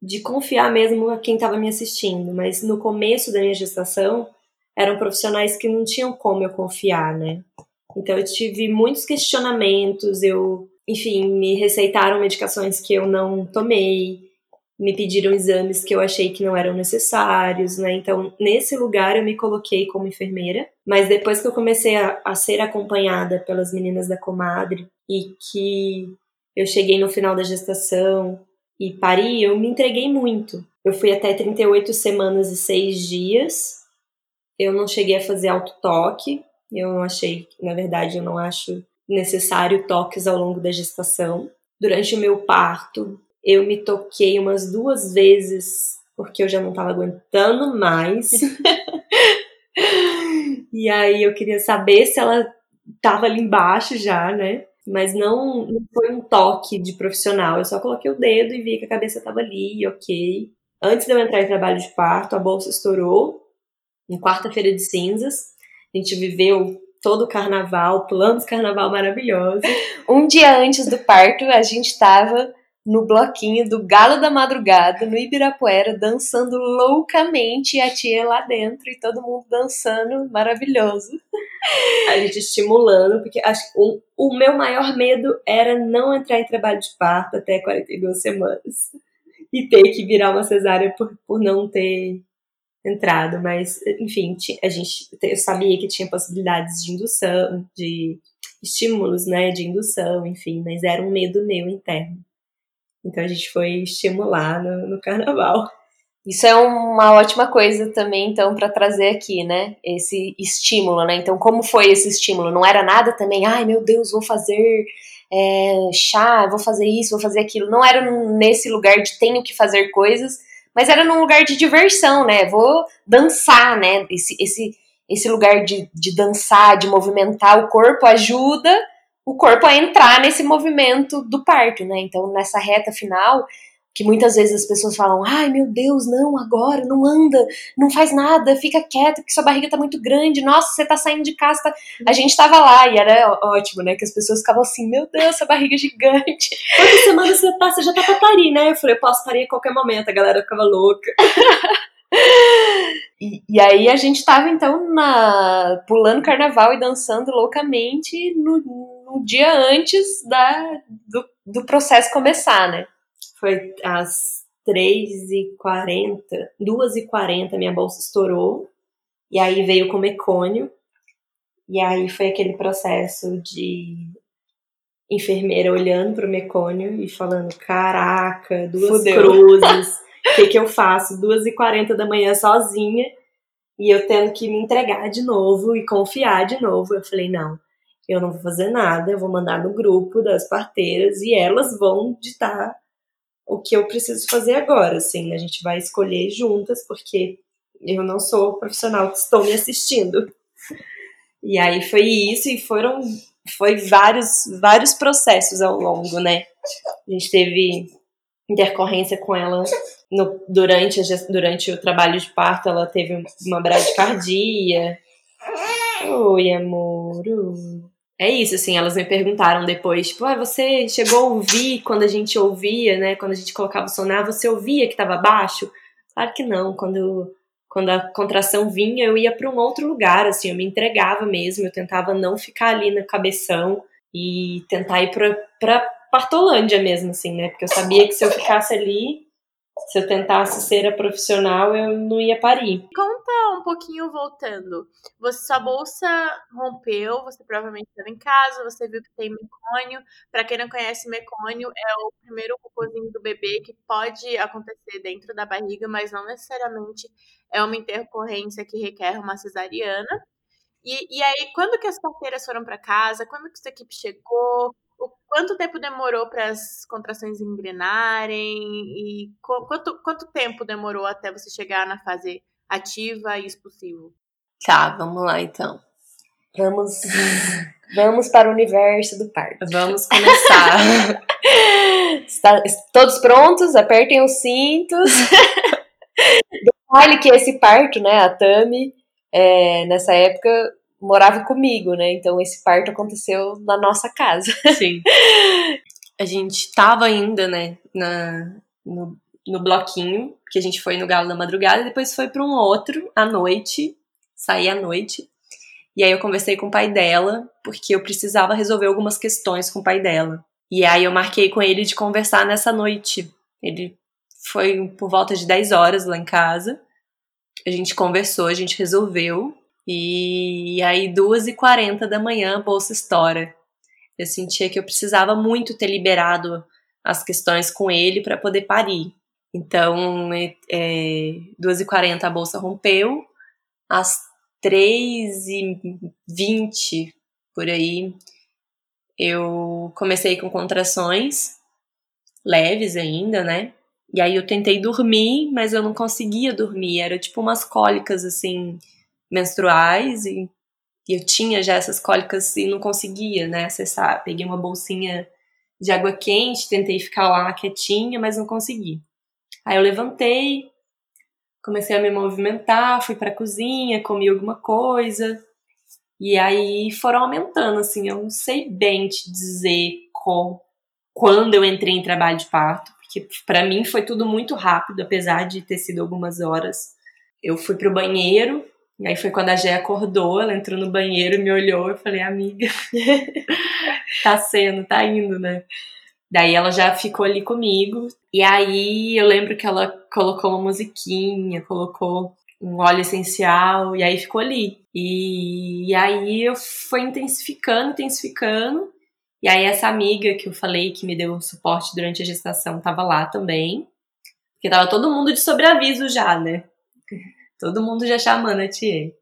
C: de confiar mesmo a quem estava me assistindo, mas no começo da minha gestação eram profissionais que não tinham como eu confiar, né? Então eu tive muitos questionamentos, eu, enfim, me receitaram medicações que eu não tomei, me pediram exames que eu achei que não eram necessários, né? Então, nesse lugar eu me coloquei como enfermeira, mas depois que eu comecei a, a ser acompanhada pelas meninas da comadre e que eu cheguei no final da gestação e pari, eu me entreguei muito. Eu fui até 38 semanas e 6 dias. Eu não cheguei a fazer autotoque, eu achei, na verdade, eu não acho necessário toques ao longo da gestação. Durante o meu parto, eu me toquei umas duas vezes porque eu já não estava aguentando mais. [laughs] e aí eu queria saber se ela estava ali embaixo já, né? Mas não, não foi um toque de profissional. Eu só coloquei o dedo e vi que a cabeça estava ali, ok. Antes de eu entrar em trabalho de parto, a bolsa estourou em quarta-feira de cinzas. A gente viveu todo o carnaval, planos carnaval maravilhosos. [laughs]
A: Um dia antes do parto, a gente estava no bloquinho do Galo da Madrugada, no Ibirapuera, dançando loucamente e a tia lá dentro e todo mundo dançando, maravilhoso.
C: A gente estimulando, porque acho o, o meu maior medo era não entrar em trabalho de parto até 42 semanas e ter que virar uma cesárea por, por não ter entrado, mas enfim, a gente eu sabia que tinha possibilidades de indução, de estímulos, né, de indução, enfim, mas era um medo meu interno. Então a gente foi estimular no, no carnaval.
A: Isso é uma ótima coisa também, então, para trazer aqui, né? Esse estímulo, né? Então, como foi esse estímulo? Não era nada também, ai meu Deus, vou fazer é, chá, vou fazer isso, vou fazer aquilo. Não era nesse lugar de tenho que fazer coisas, mas era num lugar de diversão, né? Vou dançar, né? Esse, esse, esse lugar de, de dançar, de movimentar o corpo ajuda o corpo a entrar nesse movimento do parto, né? Então, nessa reta final, que muitas vezes as pessoas falam: ai meu Deus, não, agora, não anda, não faz nada, fica quieta, porque sua barriga tá muito grande, nossa, você tá saindo de casa. Tá... A gente tava lá e era ótimo, né? Que as pessoas ficavam assim: meu Deus, essa barriga é gigante. [laughs]
C: Quantas semanas você tá? Você já tá pra parir, né? Eu falei: eu posso parir a qualquer momento, a galera ficava louca. [laughs]
A: E, e, aí a gente tava então na, pulando carnaval e dançando loucamente no, no dia antes da, do, do processo começar, né?
C: Foi às 3h40, 2h40 minha bolsa estourou. E aí veio com mecônio. E aí foi aquele processo de enfermeira olhando pro mecônio e falando: Caraca, duas Fudeu. cruzes, [laughs] o que, que eu faço? 2h40 da manhã sozinha e eu tendo que me entregar de novo e confiar de novo. Eu falei: Não, eu não vou fazer nada, eu vou mandar no grupo das parteiras e elas vão ditar o que eu preciso fazer agora, assim, a gente vai escolher juntas, porque eu não sou profissional que estou me assistindo. E aí foi isso, e foram foi vários, vários processos ao longo, né? A gente teve intercorrência com ela no, durante, a, durante o trabalho de parto, ela teve uma bradicardia. Oi, amor. É isso, assim, elas me perguntaram depois, tipo, ah, você chegou a ouvir quando a gente ouvia, né? Quando a gente colocava o sonar, você ouvia que estava baixo? Claro que não, quando, quando a contração vinha, eu ia para um outro lugar, assim, eu me entregava mesmo, eu tentava não ficar ali no cabeção e tentar ir pra, pra Partolândia mesmo, assim, né? Porque eu sabia que se eu ficasse ali, se eu tentasse ser a profissional, eu não ia parir.
B: Conta um pouquinho voltando. Você, sua bolsa rompeu, você provavelmente estava em casa, você viu que tem mecônio. Para quem não conhece, mecônio é o primeiro cocôzinho do bebê que pode acontecer dentro da barriga, mas não necessariamente é uma intercorrência que requer uma cesariana. E, e aí, quando que as parteiras foram para casa? Quando que sua equipe chegou? O quanto tempo demorou para as contrações engrenarem e quanto, quanto tempo demorou até você chegar na fase ativa e expulsivo?
C: Tá, vamos lá então.
A: Vamos, [laughs] vamos para o universo do parto.
C: Vamos começar. [laughs]
A: Está, todos prontos? Apertem os cintos. [laughs] Detalhe que esse parto, né, a Tami, é, nessa época morava comigo, né? Então esse parto aconteceu na nossa casa. [laughs]
C: Sim. A gente tava ainda, né, na, no, no bloquinho, que a gente foi no Galo da Madrugada, e depois foi para um outro à noite, saí à noite. E aí eu conversei com o pai dela, porque eu precisava resolver algumas questões com o pai dela. E aí eu marquei com ele de conversar nessa noite. Ele foi por volta de 10 horas lá em casa. A gente conversou, a gente resolveu. E aí, 2h40 da manhã, a bolsa estoura. Eu sentia que eu precisava muito ter liberado as questões com ele para poder parir. Então, é, 2h40 a bolsa rompeu, às 3h20 por aí, eu comecei com contrações leves ainda, né? E aí eu tentei dormir, mas eu não conseguia dormir. Era tipo umas cólicas assim menstruais e, e eu tinha já essas cólicas e não conseguia, né, acessar. Peguei uma bolsinha de água quente, tentei ficar lá quietinha, mas não consegui. Aí eu levantei, comecei a me movimentar, fui para a cozinha, comi alguma coisa. E aí foram aumentando, assim, eu não sei bem te dizer com, quando eu entrei em trabalho de parto, porque para mim foi tudo muito rápido, apesar de ter sido algumas horas. Eu fui pro banheiro, e aí foi quando a Gé acordou, ela entrou no banheiro e me olhou, eu falei, amiga, [laughs] tá sendo, tá indo, né? Daí ela já ficou ali comigo. E aí eu lembro que ela colocou uma musiquinha, colocou um óleo essencial, e aí ficou ali. E, e aí eu fui intensificando, intensificando. E aí essa amiga que eu falei que me deu suporte durante a gestação tava lá também. Porque tava todo mundo de sobreaviso já, né? Todo mundo já chamando a tia.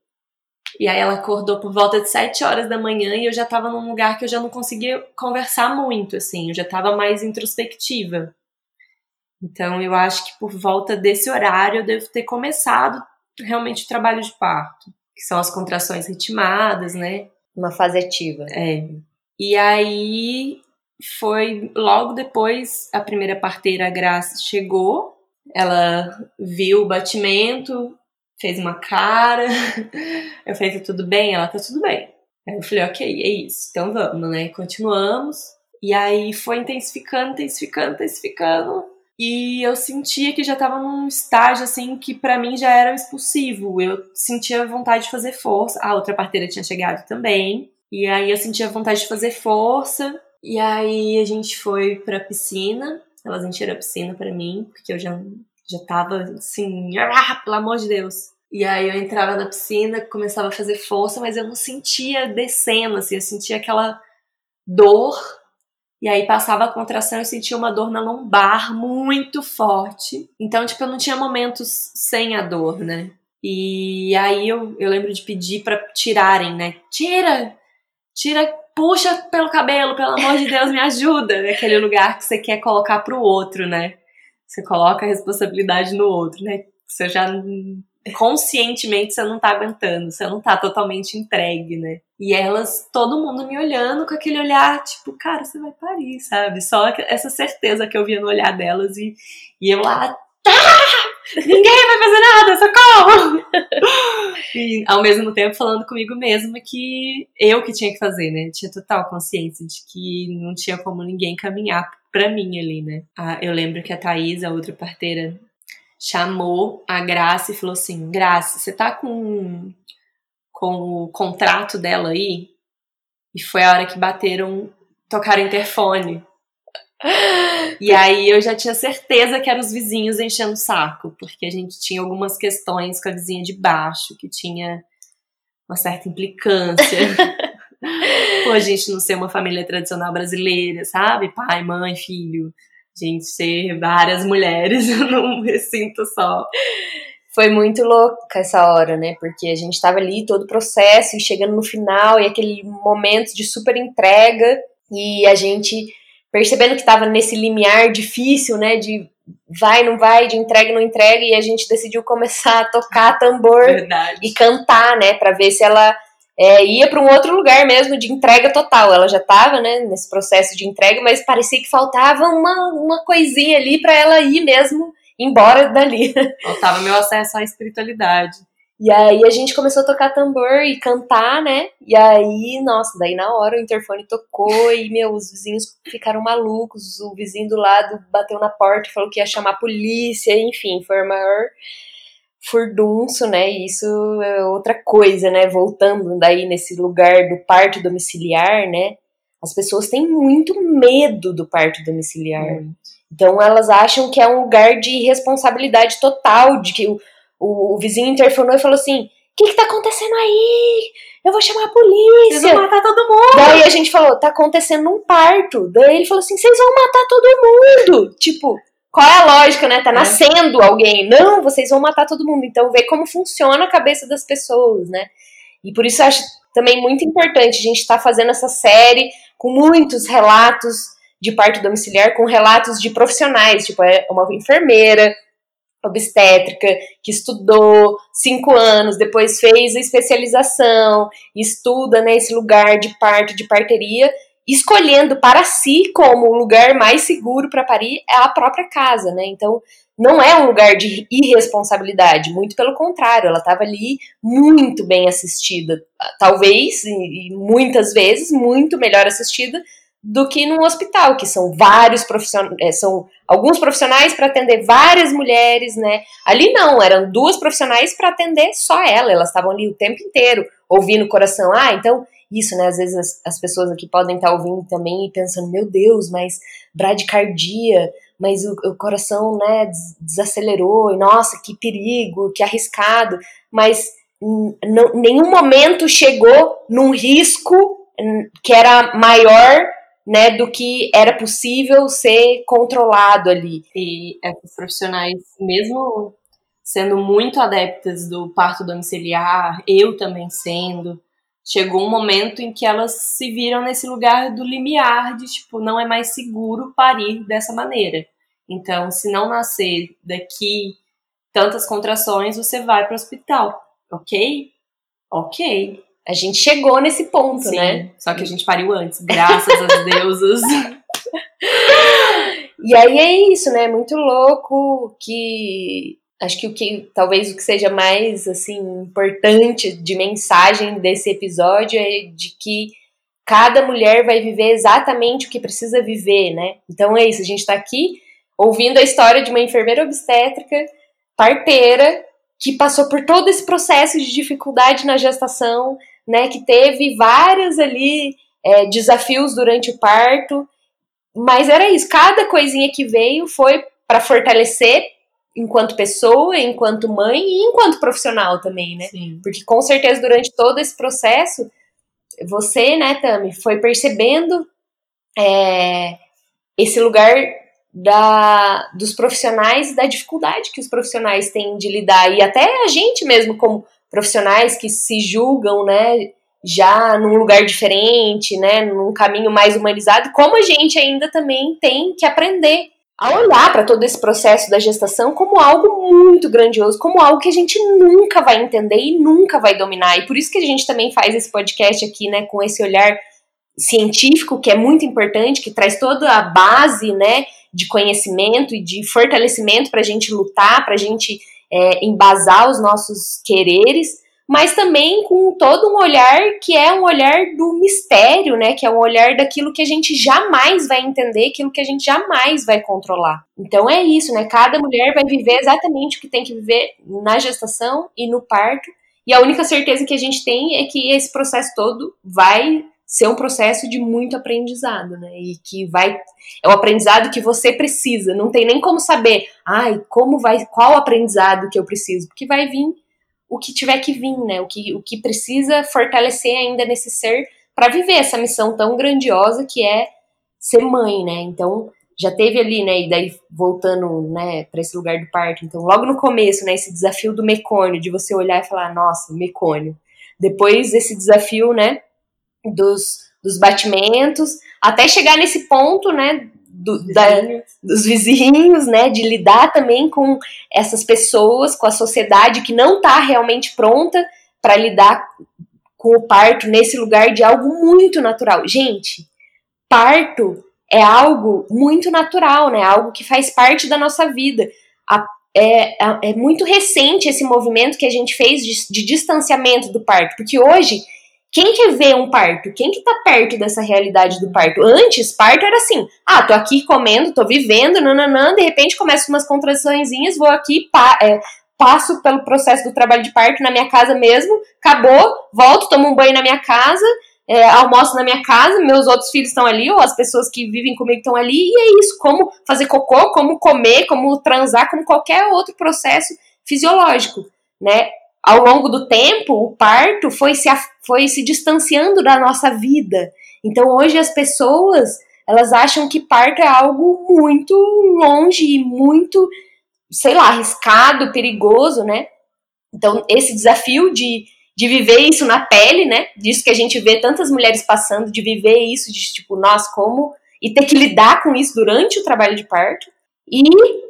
C: E aí ela acordou por volta de 7 horas da manhã e eu já tava num lugar que eu já não conseguia conversar muito, assim, eu já tava mais introspectiva. Então eu acho que por volta desse horário eu devo ter começado realmente o trabalho de parto, que são as contrações ritmadas, né?
A: Uma fase ativa.
C: É. E aí foi logo depois a primeira parteira, a Graça, chegou. Ela viu o batimento, fez uma cara. [laughs] Eu falei, tá tudo bem? Ela, tá tudo bem. Aí eu falei, ok, é isso. Então vamos, né? Continuamos. E aí foi intensificando, intensificando, intensificando. E eu sentia que já tava num estágio, assim, que para mim já era expulsivo. Eu sentia vontade de fazer força. A outra parteira tinha chegado também. E aí eu sentia vontade de fazer força. E aí a gente foi pra piscina. Elas encheram a piscina para mim, porque eu já já tava assim, ah, pelo amor de Deus. E aí eu entrava na piscina, começava a fazer força, mas eu não sentia descendo, assim, eu sentia aquela dor. E aí passava a contração, eu sentia uma dor na lombar muito forte. Então, tipo, eu não tinha momentos sem a dor, né? E aí eu, eu lembro de pedir para tirarem, né? Tira! tira, puxa pelo cabelo, pelo amor de Deus, me ajuda. Aquele lugar que você quer colocar pro outro, né? Você coloca a responsabilidade no outro, né? Você já conscientemente você não tá aguentando, você não tá totalmente entregue, né? E elas, todo mundo me olhando com aquele olhar, tipo, cara, você vai parir, sabe? Só essa certeza que eu via no olhar delas e, e eu lá, tá! Ninguém vai fazer nada, socorro! [laughs] e ao mesmo tempo falando comigo mesma que eu que tinha que fazer, né? tinha total consciência de que não tinha como ninguém caminhar pra mim ali, né? Ah, eu lembro que a Thaís, a outra parteira, chamou a Graça e falou assim: Graça, você tá com, com o contrato dela aí? E foi a hora que bateram, tocaram interfone. E aí eu já tinha certeza que eram os vizinhos enchendo o saco, porque a gente tinha algumas questões com a vizinha de baixo, que tinha uma certa implicância. [laughs] Por a gente não ser uma família tradicional brasileira, sabe? Pai, mãe, filho gente ser várias mulheres [laughs] num recinto só.
A: Foi muito louca essa hora, né? Porque a gente tava ali todo o processo e chegando no final e aquele momento de super entrega e a gente percebendo que tava nesse limiar difícil, né? De vai, não vai, de entrega, não entrega, e a gente decidiu começar a tocar [laughs] tambor
C: Verdade.
A: e cantar, né? Pra ver se ela é, ia para um outro lugar mesmo de entrega total. Ela já estava né, nesse processo de entrega, mas parecia que faltava uma, uma coisinha ali para ela ir mesmo embora dali. [laughs]
C: Faltava meu acesso à espiritualidade.
A: E aí a gente começou a tocar tambor e cantar, né? E aí, nossa, daí na hora o interfone tocou e, meu, os vizinhos ficaram malucos. O vizinho do lado bateu na porta e falou que ia chamar a polícia, enfim, foi a maior furdunço, né? Isso é outra coisa, né? Voltando daí nesse lugar do parto domiciliar, né? As pessoas têm muito medo do parto domiciliar. Então elas acham que é um lugar de responsabilidade total, de que o, o, o vizinho interfonou e falou assim: o que, que tá acontecendo aí? Eu vou chamar a polícia.
C: Vocês vão matar todo mundo.
A: Daí a gente falou, tá acontecendo um parto. Daí ele falou assim, vocês vão matar todo mundo. Tipo, qual é a lógica, né? Tá é. nascendo alguém. Não, vocês vão matar todo mundo. Então, ver como funciona a cabeça das pessoas, né? E por isso eu acho também muito importante a gente estar tá fazendo essa série com muitos relatos de parto domiciliar, com relatos de profissionais, tipo, é uma enfermeira obstétrica que estudou cinco anos, depois fez a especialização, estuda nesse né, lugar de parto, de parteria, escolhendo para si como o lugar mais seguro para parir é a própria casa, né? Então, não é um lugar de irresponsabilidade, muito pelo contrário, ela estava ali muito bem assistida, talvez e muitas vezes muito melhor assistida do que num hospital, que são vários profissionais, é, são alguns profissionais para atender várias mulheres, né? Ali não, eram duas profissionais para atender só ela, elas estavam ali o tempo inteiro ouvindo o coração. Ah, então isso, né? Às vezes as, as pessoas aqui podem estar tá ouvindo também e pensando, meu Deus, mas bradicardia, mas o, o coração, né, desacelerou, e nossa, que perigo, que arriscado, mas nenhum momento chegou num risco que era maior né, do que era possível ser controlado ali.
C: E essas profissionais, mesmo sendo muito adeptas do parto domiciliar, eu também sendo, chegou um momento em que elas se viram nesse lugar do limiar de tipo, não é mais seguro parir dessa maneira. Então, se não nascer daqui tantas contrações, você vai para o hospital, ok? Ok.
A: A gente chegou nesse ponto,
C: Sim,
A: né?
C: Só que a gente pariu antes, graças aos deuses. [laughs]
A: E aí é isso, né? Muito louco que acho que o que talvez o que seja mais assim importante de mensagem desse episódio é de que cada mulher vai viver exatamente o que precisa viver, né? Então é isso, a gente está aqui ouvindo a história de uma enfermeira obstétrica, parteira, que passou por todo esse processo de dificuldade na gestação, né? Que teve vários ali é, desafios durante o parto, mas era isso, cada coisinha que veio foi para fortalecer enquanto pessoa, enquanto mãe e enquanto profissional também, né?
C: Sim.
A: Porque com certeza durante todo esse processo, você, né, Tami, foi percebendo é, esse lugar da, dos profissionais, da dificuldade que os profissionais têm de lidar, e até a gente mesmo, como profissionais que se julgam, né, já num lugar diferente, né, num caminho mais humanizado, como a gente ainda também tem que aprender a olhar para todo esse processo da gestação como algo muito grandioso, como algo que a gente nunca vai entender e nunca vai dominar. E por isso que a gente também faz esse podcast aqui, né, com esse olhar científico que é muito importante, que traz toda a base, né, de conhecimento e de fortalecimento para a gente lutar, para a gente é, embasar os nossos quereres mas também com todo um olhar que é um olhar do mistério, né? Que é um olhar daquilo que a gente jamais vai entender, aquilo que a gente jamais vai controlar. Então é isso, né? Cada mulher vai viver exatamente o que tem que viver na gestação e no parto. E a única certeza que a gente tem é que esse processo todo vai ser um processo de muito aprendizado, né? E que vai é o aprendizado que você precisa. Não tem nem como saber, ai, como vai, qual aprendizado que eu preciso, porque vai vir o que tiver que vir, né? O que, o que precisa fortalecer ainda nesse ser para viver essa missão tão grandiosa que é ser mãe, né? Então, já teve ali, né, e daí voltando, né, para esse lugar do parto. Então, logo no começo, né, esse desafio do mecônio, de você olhar e falar, nossa, mecônio. Depois esse desafio, né, dos, dos batimentos, até chegar nesse ponto, né, do, da, dos vizinhos, né, de lidar também com essas pessoas, com a sociedade que não está realmente pronta para lidar com o parto nesse lugar de algo muito natural. Gente, parto é algo muito natural, né? Algo que faz parte da nossa vida. A, é, é, muito recente esse movimento que a gente fez de, de distanciamento do parto, porque hoje quem quer ver um parto? Quem que tá perto dessa realidade do parto? Antes, parto era assim, ah, tô aqui comendo, tô vivendo, nananã, de repente começam umas contraçõezinhas, vou aqui, pa, é, passo pelo processo do trabalho de parto na minha casa mesmo, acabou, volto, tomo um banho na minha casa, é, almoço na minha casa, meus outros filhos estão ali, ou as pessoas que vivem comigo estão ali, e é isso, como fazer cocô, como comer, como transar, como qualquer outro processo fisiológico, né? ao longo do tempo, o parto foi se, foi se distanciando da nossa vida. Então, hoje as pessoas elas acham que parto é algo muito longe e muito, sei lá, arriscado, perigoso, né? Então, esse desafio de, de viver isso na pele, né? Disso que a gente vê tantas mulheres passando, de viver isso, de tipo, nós como. E ter que lidar com isso durante o trabalho de parto. E aí,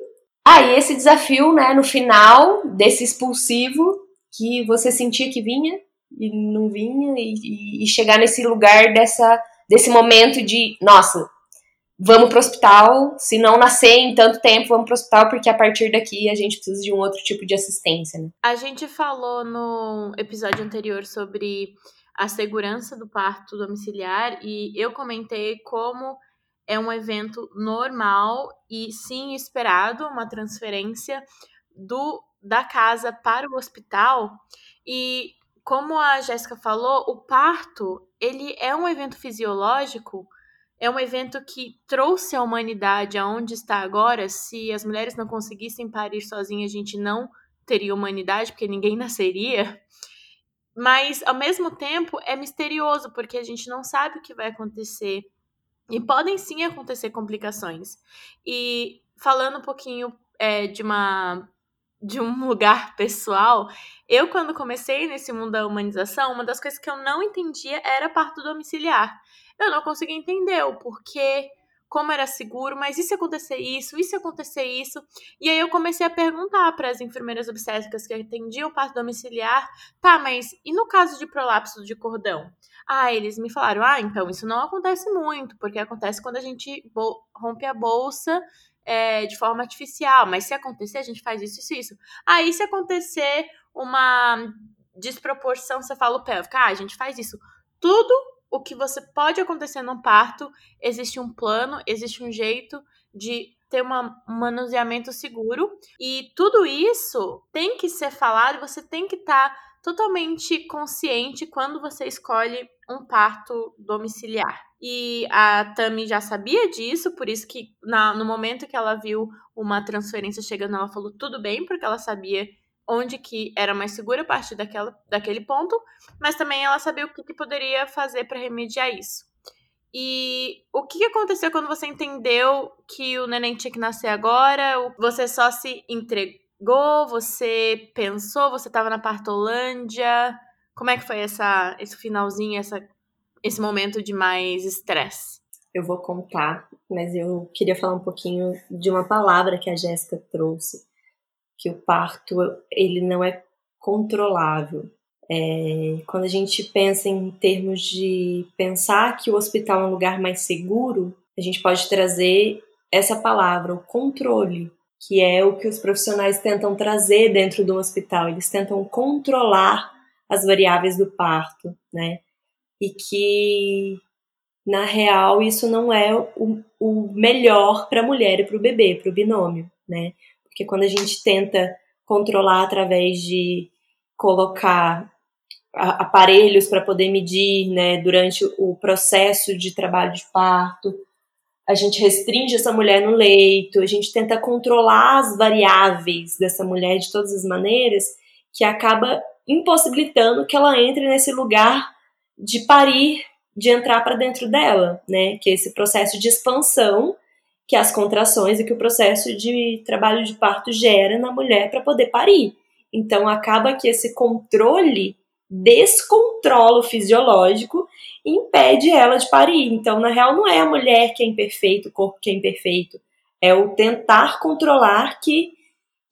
A: ah, esse desafio, né, no final desse expulsivo, que você sentia que vinha e não vinha e, e chegar nesse lugar dessa desse momento de nossa vamos pro hospital se não nascer em tanto tempo vamos pro hospital porque a partir daqui a gente precisa de um outro tipo de assistência né?
B: a gente falou no episódio anterior sobre a segurança do parto domiciliar e eu comentei como é um evento normal e sim esperado uma transferência do da casa para o hospital e como a Jéssica falou, o parto, ele é um evento fisiológico, é um evento que trouxe a humanidade aonde está agora. Se as mulheres não conseguissem parir sozinhas, a gente não teria humanidade, porque ninguém [laughs] nasceria. Mas, ao mesmo tempo, é misterioso, porque a gente não sabe o que vai acontecer. E podem sim acontecer complicações. E falando um pouquinho é, de uma de um lugar pessoal, eu quando comecei nesse mundo da humanização, uma das coisas que eu não entendia era parto domiciliar. Eu não conseguia entender o porquê, como era seguro, mas e se acontecer isso, e se acontecer isso? E aí eu comecei a perguntar para as enfermeiras obstétricas que atendiam parto domiciliar, tá, mas e no caso de prolapso de cordão? Ah, eles me falaram, ah, então isso não acontece muito, porque acontece quando a gente rompe a bolsa é, de forma artificial, mas se acontecer, a gente faz isso, isso, isso. Aí, se acontecer uma desproporção cefalopélvica, ah, a gente faz isso. Tudo o que você pode acontecer no parto, existe um plano, existe um jeito de ter um manuseamento seguro. E tudo isso tem que ser falado, você tem que estar tá totalmente consciente quando você escolhe um parto domiciliar. E a Tami já sabia disso, por isso que na, no momento que ela viu uma transferência chegando, ela falou tudo bem, porque ela sabia onde que era mais segura a partir daquela, daquele ponto, mas também ela sabia o que, que poderia fazer para remediar isso. E o que aconteceu quando você entendeu que o neném tinha que nascer agora? Você só se entregou? Você pensou? Você estava na Partolândia? Como é que foi essa, esse finalzinho, essa, esse momento de mais estresse?
C: Eu vou contar, mas eu queria falar um pouquinho de uma palavra que a Jéssica trouxe, que o parto ele não é controlável. É, quando a gente pensa em termos de pensar que o hospital é um lugar mais seguro, a gente pode trazer essa palavra, o controle, que é o que os profissionais tentam trazer dentro do hospital. Eles tentam controlar as variáveis do parto, né? E que, na real, isso não é o, o melhor para a mulher e para o bebê, para o binômio, né? Porque quando a gente tenta controlar através de colocar aparelhos para poder medir, né, durante o processo de trabalho de parto. A gente restringe essa mulher no leito, a gente tenta controlar as variáveis dessa mulher de todas as maneiras, que acaba impossibilitando que ela entre nesse lugar de parir, de entrar para dentro dela, né? Que é esse processo de expansão que as contrações e que o processo de trabalho de parto gera na mulher para poder parir. Então acaba que esse controle descontrola o fisiológico impede ela de parir. Então, na real, não é a mulher que é imperfeita, o corpo que é imperfeito. É o tentar controlar que,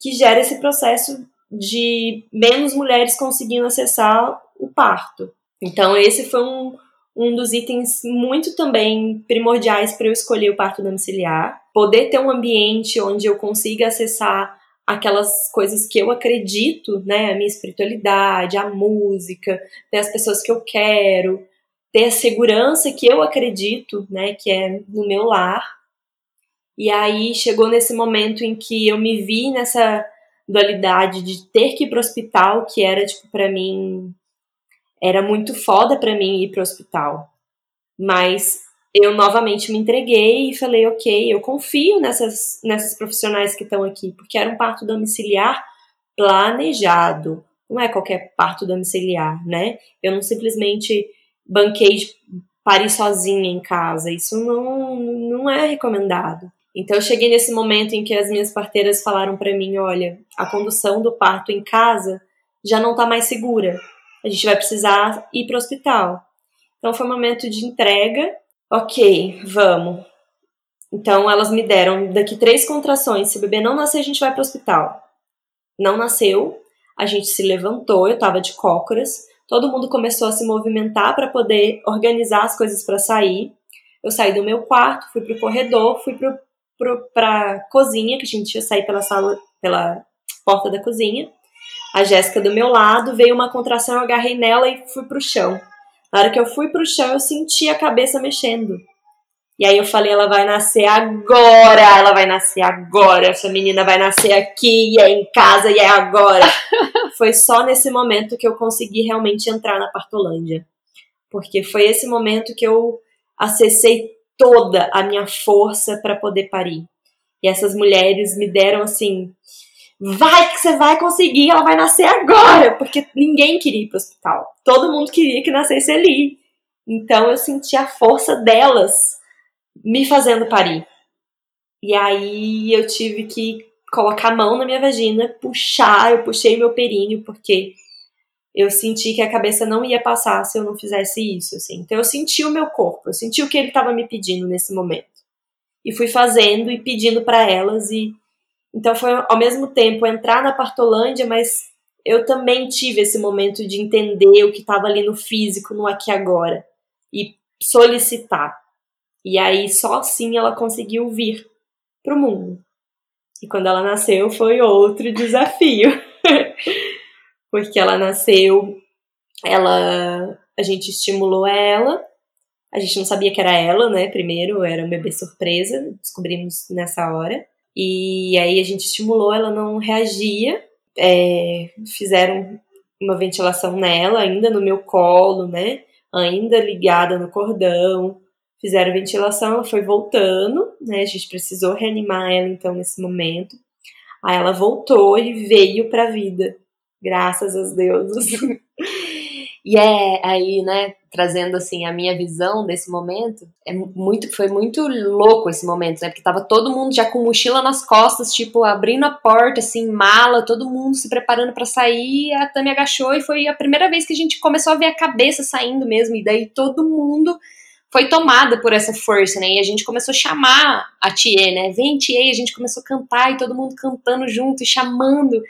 C: que gera esse processo de menos mulheres conseguindo acessar o parto. Então, esse foi um, um dos itens muito também primordiais para eu escolher o parto domiciliar. Poder ter um ambiente onde eu consiga acessar aquelas coisas que eu acredito, né, a minha espiritualidade, a música, ter as pessoas que eu quero, ter a segurança que eu acredito, né, que é no meu lar. E aí chegou nesse momento em que eu me vi nessa dualidade de ter que ir pro hospital, que era tipo para mim era muito foda para mim ir pro hospital. Mas eu novamente me entreguei e falei, ok, eu confio nessas, nessas profissionais que estão aqui, porque era um parto domiciliar planejado. Não é qualquer parto domiciliar, né? Eu não simplesmente banquei de parir sozinha em casa. Isso não, não é recomendado. Então eu cheguei nesse momento em que as minhas parteiras falaram para mim, olha, a condução do parto em casa já não tá mais segura. A gente vai precisar ir para o hospital. Então foi um momento de entrega Ok, vamos. Então elas me deram daqui três contrações. Se o bebê não nascer, a gente vai para o hospital. Não nasceu, a gente se levantou, eu tava de cócoras. Todo mundo começou a se movimentar para poder organizar as coisas para sair. Eu saí do meu quarto, fui pro corredor, fui pro, pro, pra cozinha, que a gente ia sair pela sala, pela porta da cozinha. A Jéssica do meu lado, veio uma contração, eu agarrei nela e fui pro chão. Na hora que eu fui pro chão, eu senti a cabeça mexendo. E aí eu falei, ela vai nascer agora, ela vai nascer agora, essa menina vai nascer aqui, e é em casa, e é agora. [laughs] foi só nesse momento que eu consegui realmente entrar na Partolândia. Porque foi esse momento que eu acessei toda a minha força para poder parir. E essas mulheres me deram assim vai que você vai conseguir, ela vai nascer agora, porque ninguém queria ir pro hospital. Todo mundo queria que nascesse ali. Então eu senti a força delas me fazendo parir. E aí eu tive que colocar a mão na minha vagina, puxar, eu puxei meu períneo, porque eu senti que a cabeça não ia passar se eu não fizesse isso, assim. Então eu senti o meu corpo, eu senti o que ele estava me pedindo nesse momento. E fui fazendo e pedindo para elas e então foi ao mesmo tempo entrar na Partolândia, mas eu também tive esse momento de entender o que estava ali no físico, no aqui agora, e solicitar. E aí só assim ela conseguiu vir para o mundo. E quando ela nasceu foi outro desafio. [laughs] Porque ela nasceu, ela a gente estimulou ela. A gente não sabia que era ela, né? Primeiro, era um bebê surpresa, descobrimos nessa hora. E aí a gente estimulou, ela não reagia. É, fizeram uma ventilação nela, ainda no meu colo, né? Ainda ligada no cordão. Fizeram ventilação, ela foi voltando, né? A gente precisou reanimar ela então nesse momento. Aí ela voltou e veio para a vida, graças aos deuses. [laughs]
A: E é aí, né, trazendo assim a minha visão desse momento, é muito, foi muito louco esse momento, né? Porque tava todo mundo já com mochila nas costas, tipo, abrindo a porta, assim, mala, todo mundo se preparando para sair. A Tami agachou e foi a primeira vez que a gente começou a ver a cabeça saindo mesmo. E daí todo mundo foi tomada por essa força, né? E a gente começou a chamar a Tia, né? Vem, e a gente começou a cantar e todo mundo cantando junto e chamando.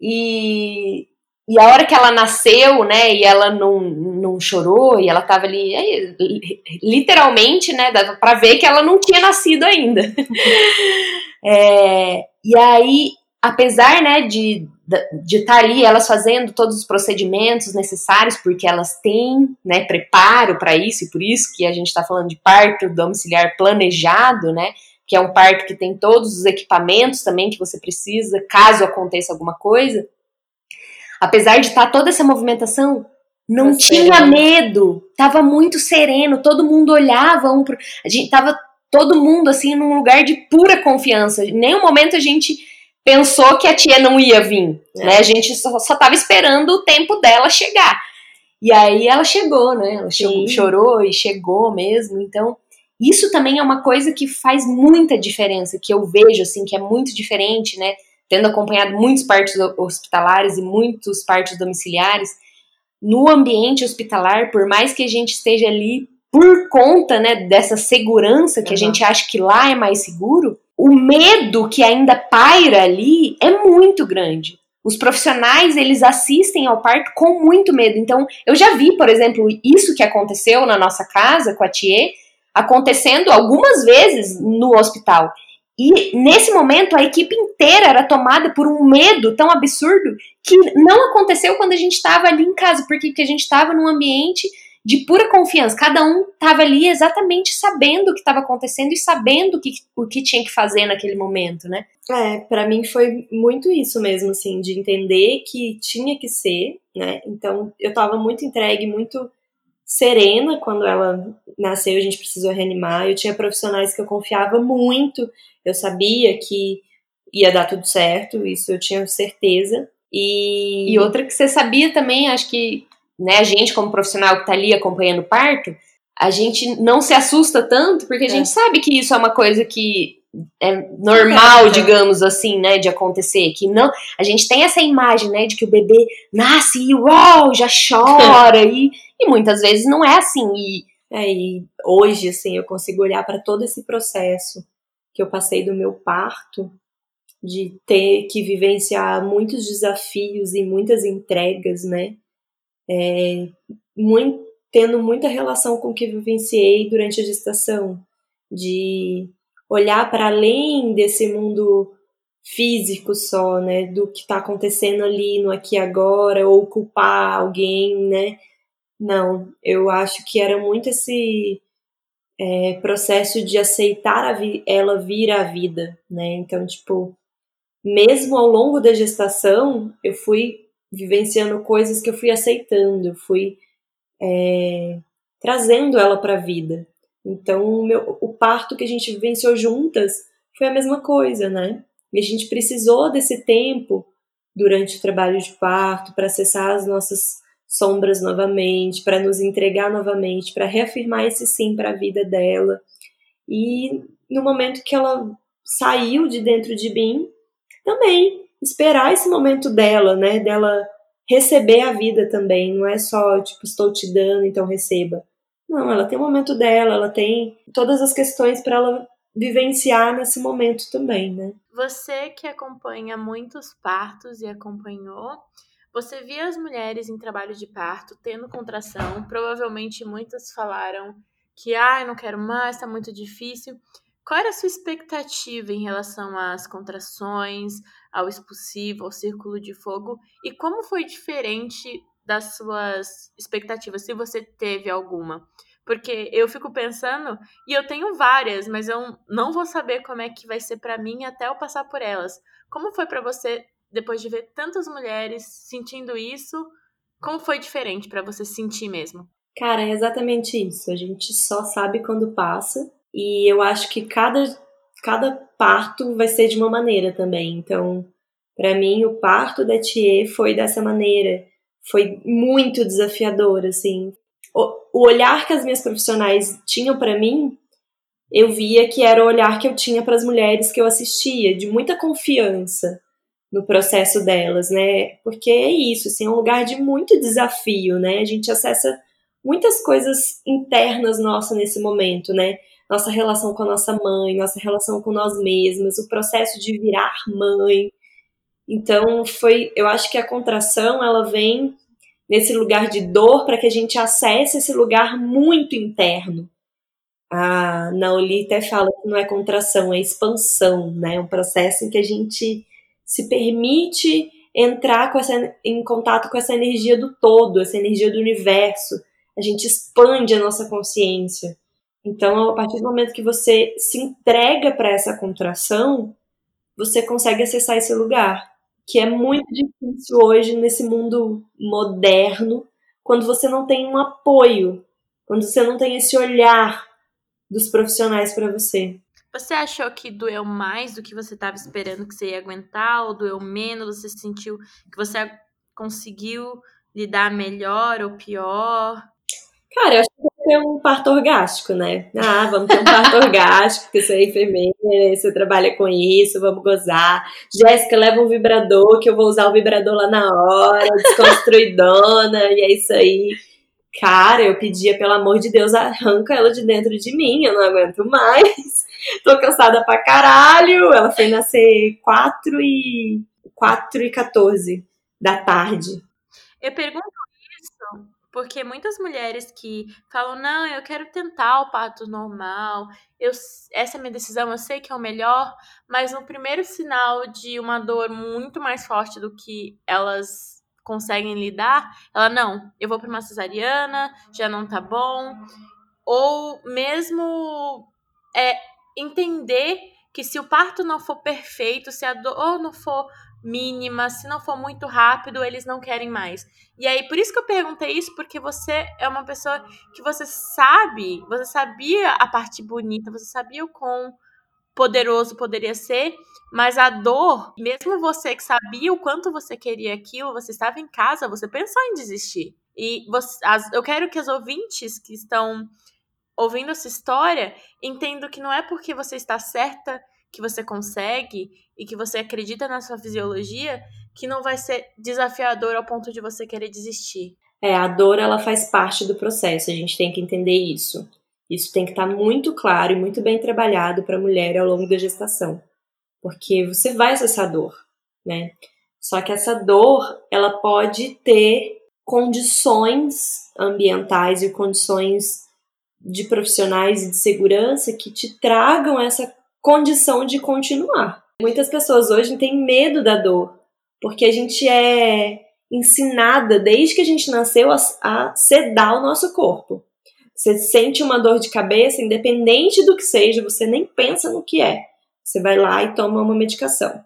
A: E, e a hora que ela nasceu, né, e ela não, não chorou, e ela tava ali, é, literalmente, né, dava pra ver que ela não tinha nascido ainda. [laughs] é, e aí, apesar, né, de de estar tá ali elas fazendo todos os procedimentos necessários porque elas têm né preparo para isso e por isso que a gente está falando de parto domiciliar planejado né que é um parto que tem todos os equipamentos também que você precisa caso aconteça alguma coisa apesar de estar tá toda essa movimentação, não tá tinha sereno. medo, tava muito sereno, todo mundo olhava um pro. A gente tava todo mundo assim num lugar de pura confiança. Em nenhum momento a gente pensou que a tia não ia vir, é. né? A gente só, só tava esperando o tempo dela chegar. E aí ela chegou, né? Ela chegou, chorou e chegou mesmo. Então, isso também é uma coisa que faz muita diferença, que eu vejo assim, que é muito diferente, né? Tendo acompanhado muitos partos hospitalares e muitos partos domiciliares, no ambiente hospitalar, por mais que a gente esteja ali por conta né, dessa segurança que uhum. a gente acha que lá é mais seguro, o medo que ainda paira ali é muito grande. Os profissionais, eles assistem ao parto com muito medo. Então, eu já vi, por exemplo, isso que aconteceu na nossa casa com a Thier, acontecendo algumas vezes no hospital. E nesse momento a equipe inteira era tomada por um medo tão absurdo que não aconteceu quando a gente estava ali em casa, porque, a gente estava num ambiente de pura confiança. Cada um estava ali exatamente sabendo o que estava acontecendo e sabendo o que, o que tinha que fazer naquele momento, né?
C: É, para mim foi muito isso mesmo, assim, de entender que tinha que ser, né? Então eu estava muito entregue, muito serena quando ela nasceu, a gente precisou reanimar. Eu tinha profissionais que eu confiava muito, eu sabia que ia dar tudo certo, isso eu tinha certeza. E,
A: e outra que você sabia também, acho que né, a gente, como profissional que está ali acompanhando o parto, a gente não se assusta tanto, porque a é. gente sabe que isso é uma coisa que é normal, digamos assim, né, de acontecer, que não, a gente tem essa imagem, né, de que o bebê nasce e uau, já chora [laughs] e, e muitas vezes não é assim. E,
C: é, e hoje assim eu consigo olhar para todo esse processo que eu passei do meu parto, de ter que vivenciar muitos desafios e muitas entregas, né, é, muito, tendo muita relação com o que vivenciei durante a gestação, de olhar para além desse mundo físico só, né, do que está acontecendo ali no aqui e agora, ou culpar alguém, né? Não, eu acho que era muito esse é, processo de aceitar vi ela vir à vida, né? Então, tipo, mesmo ao longo da gestação, eu fui vivenciando coisas que eu fui aceitando, eu fui é, trazendo ela para a vida. Então, o, meu, o parto que a gente vivenciou juntas foi a mesma coisa, né? E a gente precisou desse tempo durante o trabalho de parto para acessar as nossas sombras novamente, para nos entregar novamente, para reafirmar esse sim para a vida dela. E no momento que ela saiu de dentro de mim, também esperar esse momento dela, né? Dela receber a vida também, não é só tipo estou te dando, então receba. Não, ela tem o momento dela, ela tem todas as questões para ela vivenciar nesse momento também, né?
B: Você que acompanha muitos partos e acompanhou, você via as mulheres em trabalho de parto tendo contração, provavelmente muitas falaram que ah, não quero mais, está muito difícil. Qual era a sua expectativa em relação às contrações, ao expulsivo, ao círculo de fogo? E como foi diferente das suas expectativas, se você teve alguma. Porque eu fico pensando, e eu tenho várias, mas eu não vou saber como é que vai ser para mim até eu passar por elas. Como foi para você depois de ver tantas mulheres sentindo isso? Como foi diferente para você sentir mesmo?
C: Cara, é exatamente isso. A gente só sabe quando passa, e eu acho que cada cada parto vai ser de uma maneira também. Então, para mim o parto da Thier foi dessa maneira foi muito desafiador, assim. O, o olhar que as minhas profissionais tinham para mim, eu via que era o olhar que eu tinha para as mulheres que eu assistia, de muita confiança no processo delas, né? Porque é isso, assim, é um lugar de muito desafio, né? A gente acessa muitas coisas internas nossas nesse momento, né? Nossa relação com a nossa mãe, nossa relação com nós mesmas, o processo de virar mãe. Então, foi, eu acho que a contração, ela vem nesse lugar de dor para que a gente acesse esse lugar muito interno. A Naoli até fala que não é contração, é expansão, né? Um processo em que a gente se permite entrar com essa, em contato com essa energia do todo, essa energia do universo. A gente expande a nossa consciência. Então, a partir do momento que você se entrega para essa contração, você consegue acessar esse lugar, que é muito difícil hoje nesse mundo moderno, quando você não tem um apoio, quando você não tem esse olhar dos profissionais para você.
B: Você achou que doeu mais do que você estava esperando que você ia aguentar, ou doeu menos? Você sentiu que você conseguiu lidar melhor ou pior?
C: Cara, eu acho que ter um parto orgástico, né? Ah, vamos ter um parto [laughs] orgástico, porque você é enfermeira, você trabalha com isso, vamos gozar. Jéssica, leva um vibrador, que eu vou usar o vibrador lá na hora, desconstruidona, [laughs] e é isso aí. Cara, eu pedia, pelo amor de Deus, arranca ela de dentro de mim, eu não aguento mais. [laughs] Tô cansada pra caralho. Ela foi nascer 4 e 4 e 14 da tarde.
B: Eu pergunto porque muitas mulheres que falam, não, eu quero tentar o parto normal, eu, essa é minha decisão, eu sei que é o melhor, mas no primeiro sinal de uma dor muito mais forte do que elas conseguem lidar, ela, não, eu vou para uma cesariana, já não tá bom, ou mesmo é, entender que se o parto não for perfeito, se a dor não for mínima, se não for muito rápido, eles não querem mais. E aí, por isso que eu perguntei isso, porque você é uma pessoa que você sabe, você sabia a parte bonita, você sabia o quão poderoso poderia ser, mas a dor, mesmo você que sabia o quanto você queria aquilo, você estava em casa, você pensou em desistir. E você, as, eu quero que as ouvintes que estão ouvindo essa história, entendo que não é porque você está certa que você consegue e que você acredita na sua fisiologia que não vai ser desafiador ao ponto de você querer desistir.
C: É, a dor ela faz parte do processo, a gente tem que entender isso. Isso tem que estar muito claro e muito bem trabalhado para a mulher ao longo da gestação, porque você vai acessar dor, né? Só que essa dor, ela pode ter condições ambientais e condições de profissionais e de segurança que te tragam essa condição de continuar. Muitas pessoas hoje têm medo da dor, porque a gente é ensinada desde que a gente nasceu a, a sedar o nosso corpo. Você sente uma dor de cabeça, independente do que seja, você nem pensa no que é. Você vai lá e toma uma medicação.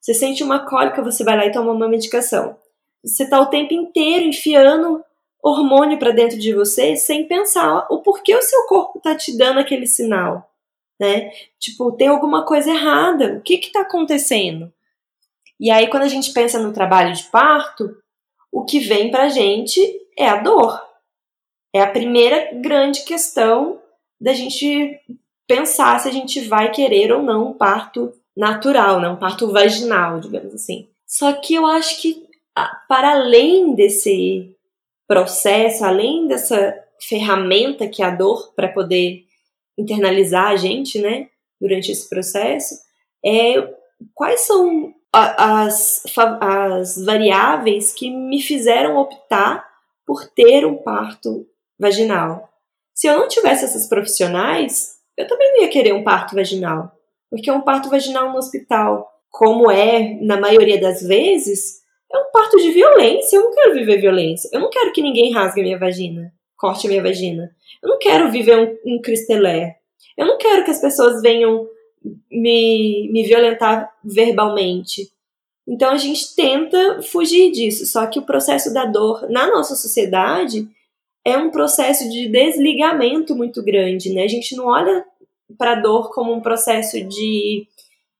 C: Você sente uma cólica, você vai lá e toma uma medicação. Você está o tempo inteiro enfiando hormônio para dentro de você sem pensar o porquê o seu corpo tá te dando aquele sinal, né? Tipo, tem alguma coisa errada, o que que tá acontecendo? E aí quando a gente pensa no trabalho de parto, o que vem pra gente é a dor. É a primeira grande questão da gente pensar se a gente vai querer ou não um parto natural, né? um parto vaginal, digamos assim. Só que eu acho que para além desse processo, além dessa ferramenta que é a dor para poder internalizar a gente, né, durante esse processo, é quais são as, as variáveis que me fizeram optar por ter um parto vaginal. Se eu não tivesse essas profissionais, eu também não ia querer um parto vaginal, porque um parto vaginal no hospital, como é na maioria das vezes, é um parto de violência. Eu não quero viver violência. Eu não quero que ninguém rasgue a minha vagina, corte a minha vagina. Eu não quero viver um, um cristelé. Eu não quero que as pessoas venham me, me violentar verbalmente. Então a gente tenta fugir disso. Só que o processo da dor na nossa sociedade é um processo de desligamento muito grande, né? A gente não olha para a dor como um processo de,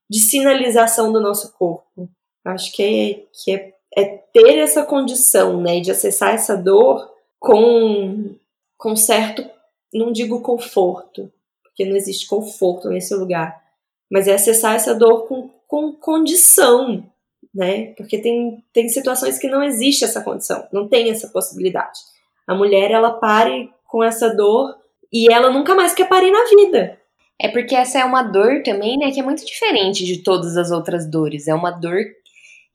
C: de sinalização do nosso corpo. Acho que é, que é
D: é ter essa condição, né, de acessar essa dor com, com certo, não digo conforto, porque não existe conforto nesse lugar, mas é acessar essa dor com, com condição, né? Porque tem, tem situações que não existe essa condição, não tem essa possibilidade. A mulher, ela pare com essa dor e ela nunca mais quer parir na vida.
A: É porque essa é uma dor também, né, que é muito diferente de todas as outras dores. É uma dor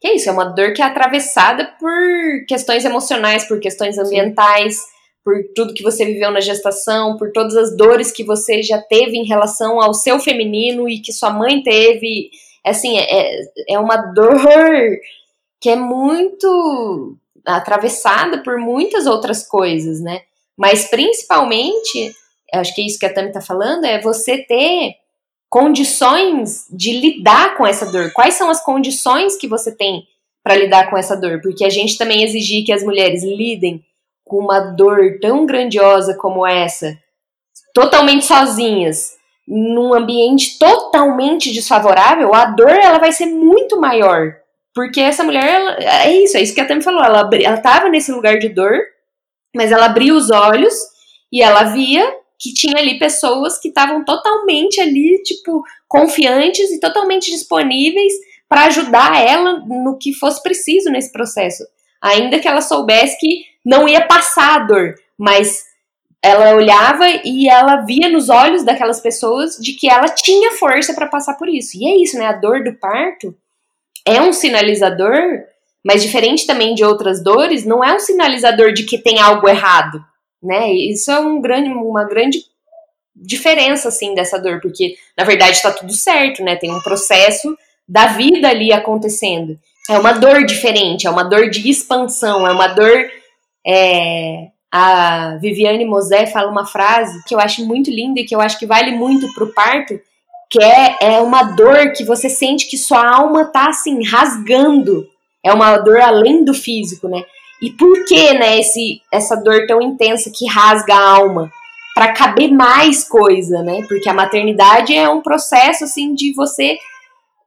A: que é isso, é uma dor que é atravessada por questões emocionais, por questões ambientais, Sim. por tudo que você viveu na gestação, por todas as dores que você já teve em relação ao seu feminino e que sua mãe teve. Assim, é, é uma dor que é muito atravessada por muitas outras coisas, né? Mas principalmente acho que é isso que a Tami está falando, é você ter condições de lidar com essa dor. Quais são as condições que você tem para lidar com essa dor? Porque a gente também exigir que as mulheres lidem com uma dor tão grandiosa como essa, totalmente sozinhas, num ambiente totalmente desfavorável, a dor ela vai ser muito maior. Porque essa mulher, ela, é isso, é isso que a Tami falou, ela, ela nesse lugar de dor, mas ela abriu os olhos e ela via que tinha ali pessoas que estavam totalmente ali, tipo, confiantes e totalmente disponíveis para ajudar ela no que fosse preciso nesse processo. Ainda que ela soubesse que não ia passar a dor, mas ela olhava e ela via nos olhos daquelas pessoas de que ela tinha força para passar por isso. E é isso, né? A dor do parto é um sinalizador, mas diferente também de outras dores, não é um sinalizador de que tem algo errado né? Isso é um grande, uma grande diferença, assim, dessa dor, porque, na verdade, está tudo certo, né? Tem um processo da vida ali acontecendo. É uma dor diferente, é uma dor de expansão, é uma dor... É... A Viviane Mosé fala uma frase que eu acho muito linda e que eu acho que vale muito pro parto, que é, é uma dor que você sente que sua alma tá, assim, rasgando. É uma dor além do físico, né? E por que, né, esse, essa dor tão intensa que rasga a alma? Para caber mais coisa, né? Porque a maternidade é um processo assim de você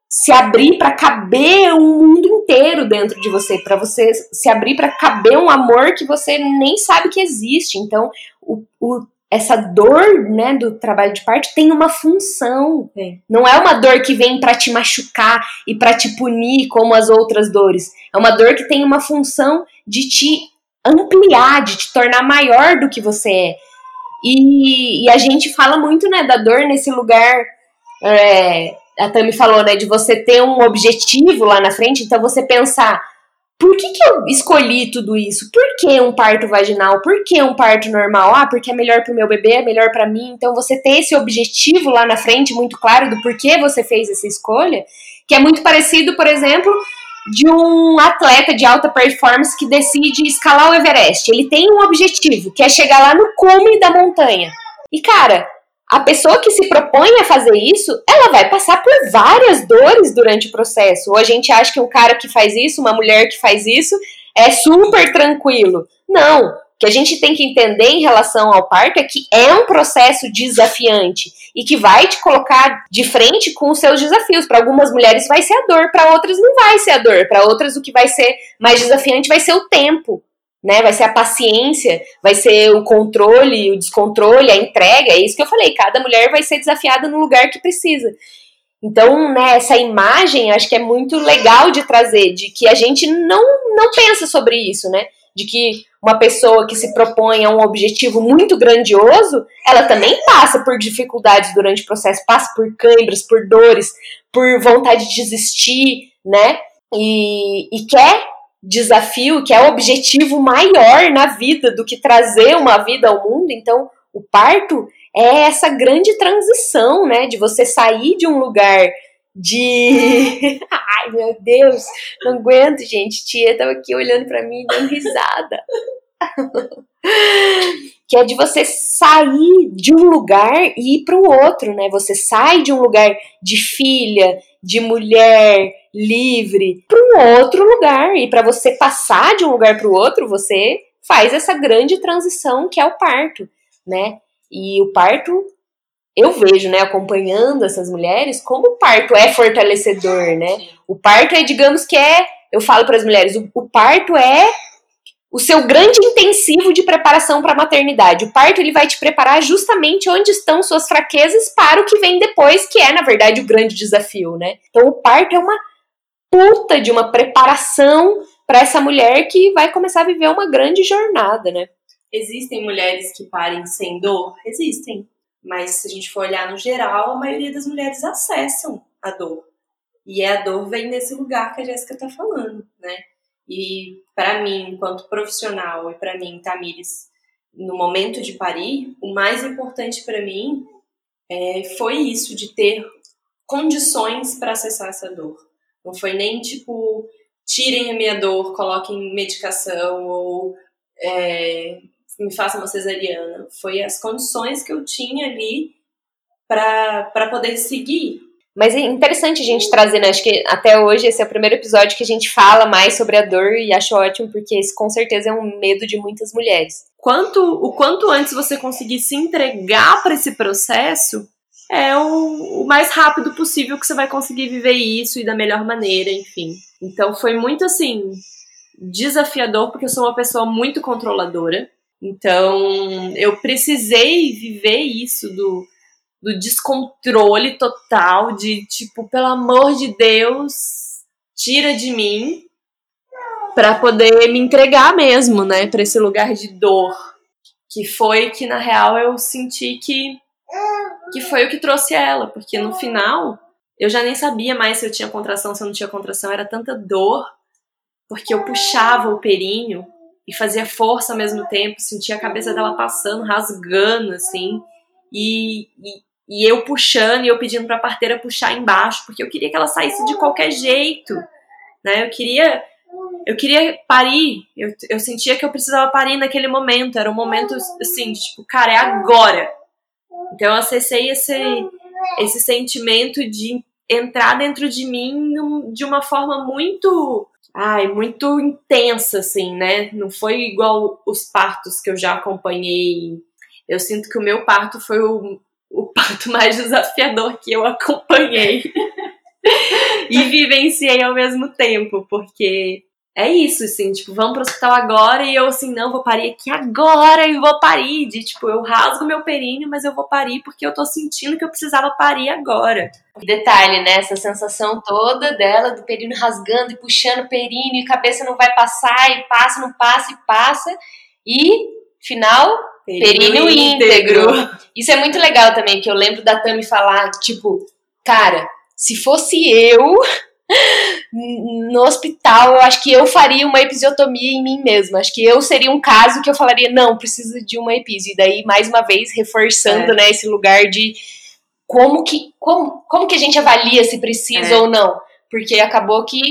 A: se abrir para caber um mundo inteiro dentro de você, para você se abrir para caber um amor que você nem sabe que existe. Então, o, o essa dor, né, do trabalho de parto tem uma função. É. Não é uma dor que vem para te machucar e para te punir como as outras dores. É uma dor que tem uma função de te ampliar, de te tornar maior do que você é. E, e a gente fala muito, né, da dor nesse lugar. É, a Tami falou, né, de você ter um objetivo lá na frente. Então você pensar por que, que eu escolhi tudo isso? Por que um parto vaginal? Por que um parto normal? Ah, porque é melhor para o meu bebê, é melhor para mim. Então você ter esse objetivo lá na frente muito claro do porquê você fez essa escolha, que é muito parecido, por exemplo, de um atleta de alta performance que decide escalar o Everest. Ele tem um objetivo, que é chegar lá no cume da montanha. E cara, a pessoa que se propõe a fazer isso, ela vai passar por várias dores durante o processo. Ou a gente acha que um cara que faz isso, uma mulher que faz isso, é super tranquilo. Não. O que a gente tem que entender em relação ao parto é que é um processo desafiante e que vai te colocar de frente com os seus desafios. Para algumas mulheres vai ser a dor, para outras não vai ser a dor. Para outras o que vai ser mais desafiante vai ser o tempo né? Vai ser a paciência, vai ser o controle, o descontrole, a entrega. É isso que eu falei. Cada mulher vai ser desafiada no lugar que precisa. Então, né, essa imagem acho que é muito legal de trazer, de que a gente não, não pensa sobre isso, né? De que uma pessoa que se propõe a um objetivo muito grandioso, ela também passa por dificuldades durante o processo, passa por câimbras, por dores, por vontade de desistir, né? E, e quer desafio, que é o objetivo maior na vida do que trazer uma vida ao mundo. Então, o parto é essa grande transição, né? De você sair de um lugar de. [laughs] Ai, meu Deus, não aguento, gente. Tia tava aqui olhando para mim dando risada. [laughs] que é de você sair de um lugar e ir para o outro, né? Você sai de um lugar de filha, de mulher, livre para um outro lugar. E para você passar de um lugar para o outro, você faz essa grande transição que é o parto, né? E o parto, eu vejo, né, acompanhando essas mulheres, como o parto é fortalecedor, né? O parto é, digamos que é eu falo para as mulheres, o, o parto é o seu grande intensivo de preparação para a maternidade. O parto ele vai te preparar justamente onde estão suas fraquezas para o que vem depois, que é na verdade o grande desafio, né? Então o parto é uma puta de uma preparação para essa mulher que vai começar a viver uma grande jornada, né?
D: Existem mulheres que parem sem dor? Existem. Mas se a gente for olhar no geral, a maioria das mulheres acessam a dor. E a dor vem nesse lugar que a Jéssica está falando, né? E para mim, enquanto profissional, e para mim, Tamires, no momento de parir, o mais importante para mim é, foi isso, de ter condições para acessar essa dor. Não foi nem tipo, tirem a minha dor, coloquem medicação ou é, me façam uma cesariana. Foi as condições que eu tinha ali para poder seguir.
A: Mas é interessante a gente trazer, né? Acho que até hoje esse é o primeiro episódio que a gente fala mais sobre a dor e acho ótimo, porque esse com certeza é um medo de muitas mulheres.
C: Quanto, o quanto antes você conseguir se entregar para esse processo, é o, o, mais rápido possível que você vai conseguir viver isso e da melhor maneira, enfim. Então foi muito assim desafiador porque eu sou uma pessoa muito controladora. Então eu precisei viver isso do do descontrole total, de tipo, pelo amor de Deus, tira de mim, para poder me entregar mesmo, né, para esse lugar de dor, que foi que na real eu senti que que foi o que trouxe ela, porque no final eu já nem sabia mais se eu tinha contração, se eu não tinha contração, era tanta dor, porque eu puxava o períneo e fazia força ao mesmo tempo, sentia a cabeça dela passando, rasgando assim. E, e, e eu puxando e eu pedindo para a parteira puxar embaixo, porque eu queria que ela saísse de qualquer jeito, né? Eu queria eu queria parir, eu, eu sentia que eu precisava parir naquele momento, era um momento assim, tipo, cara, é agora. Então eu acessei esse esse sentimento de entrar dentro de mim de uma forma muito ai, muito intensa assim, né? Não foi igual os partos que eu já acompanhei. Eu sinto que o meu parto foi o o parto mais desafiador que eu acompanhei e vivenciei ao mesmo tempo, porque é isso, assim, tipo, vamos pro hospital agora e eu, assim, não, vou parir aqui agora e vou parir. De, tipo, eu rasgo meu períneo, mas eu vou parir porque eu tô sentindo que eu precisava parir agora.
A: Detalhe, né? Essa sensação toda dela, do períneo rasgando e puxando o períneo e cabeça não vai passar e passa, não passa e passa. E, final, períneo íntegro. Isso é muito legal também, que eu lembro da Tami falar, tipo, cara, se fosse eu no hospital, eu acho que eu faria uma episiotomia em mim mesma. Acho que eu seria um caso que eu falaria, não, preciso de uma episio. E daí, mais uma vez, reforçando, é. né, esse lugar de como que, como, como que a gente avalia se precisa é. ou não. Porque acabou que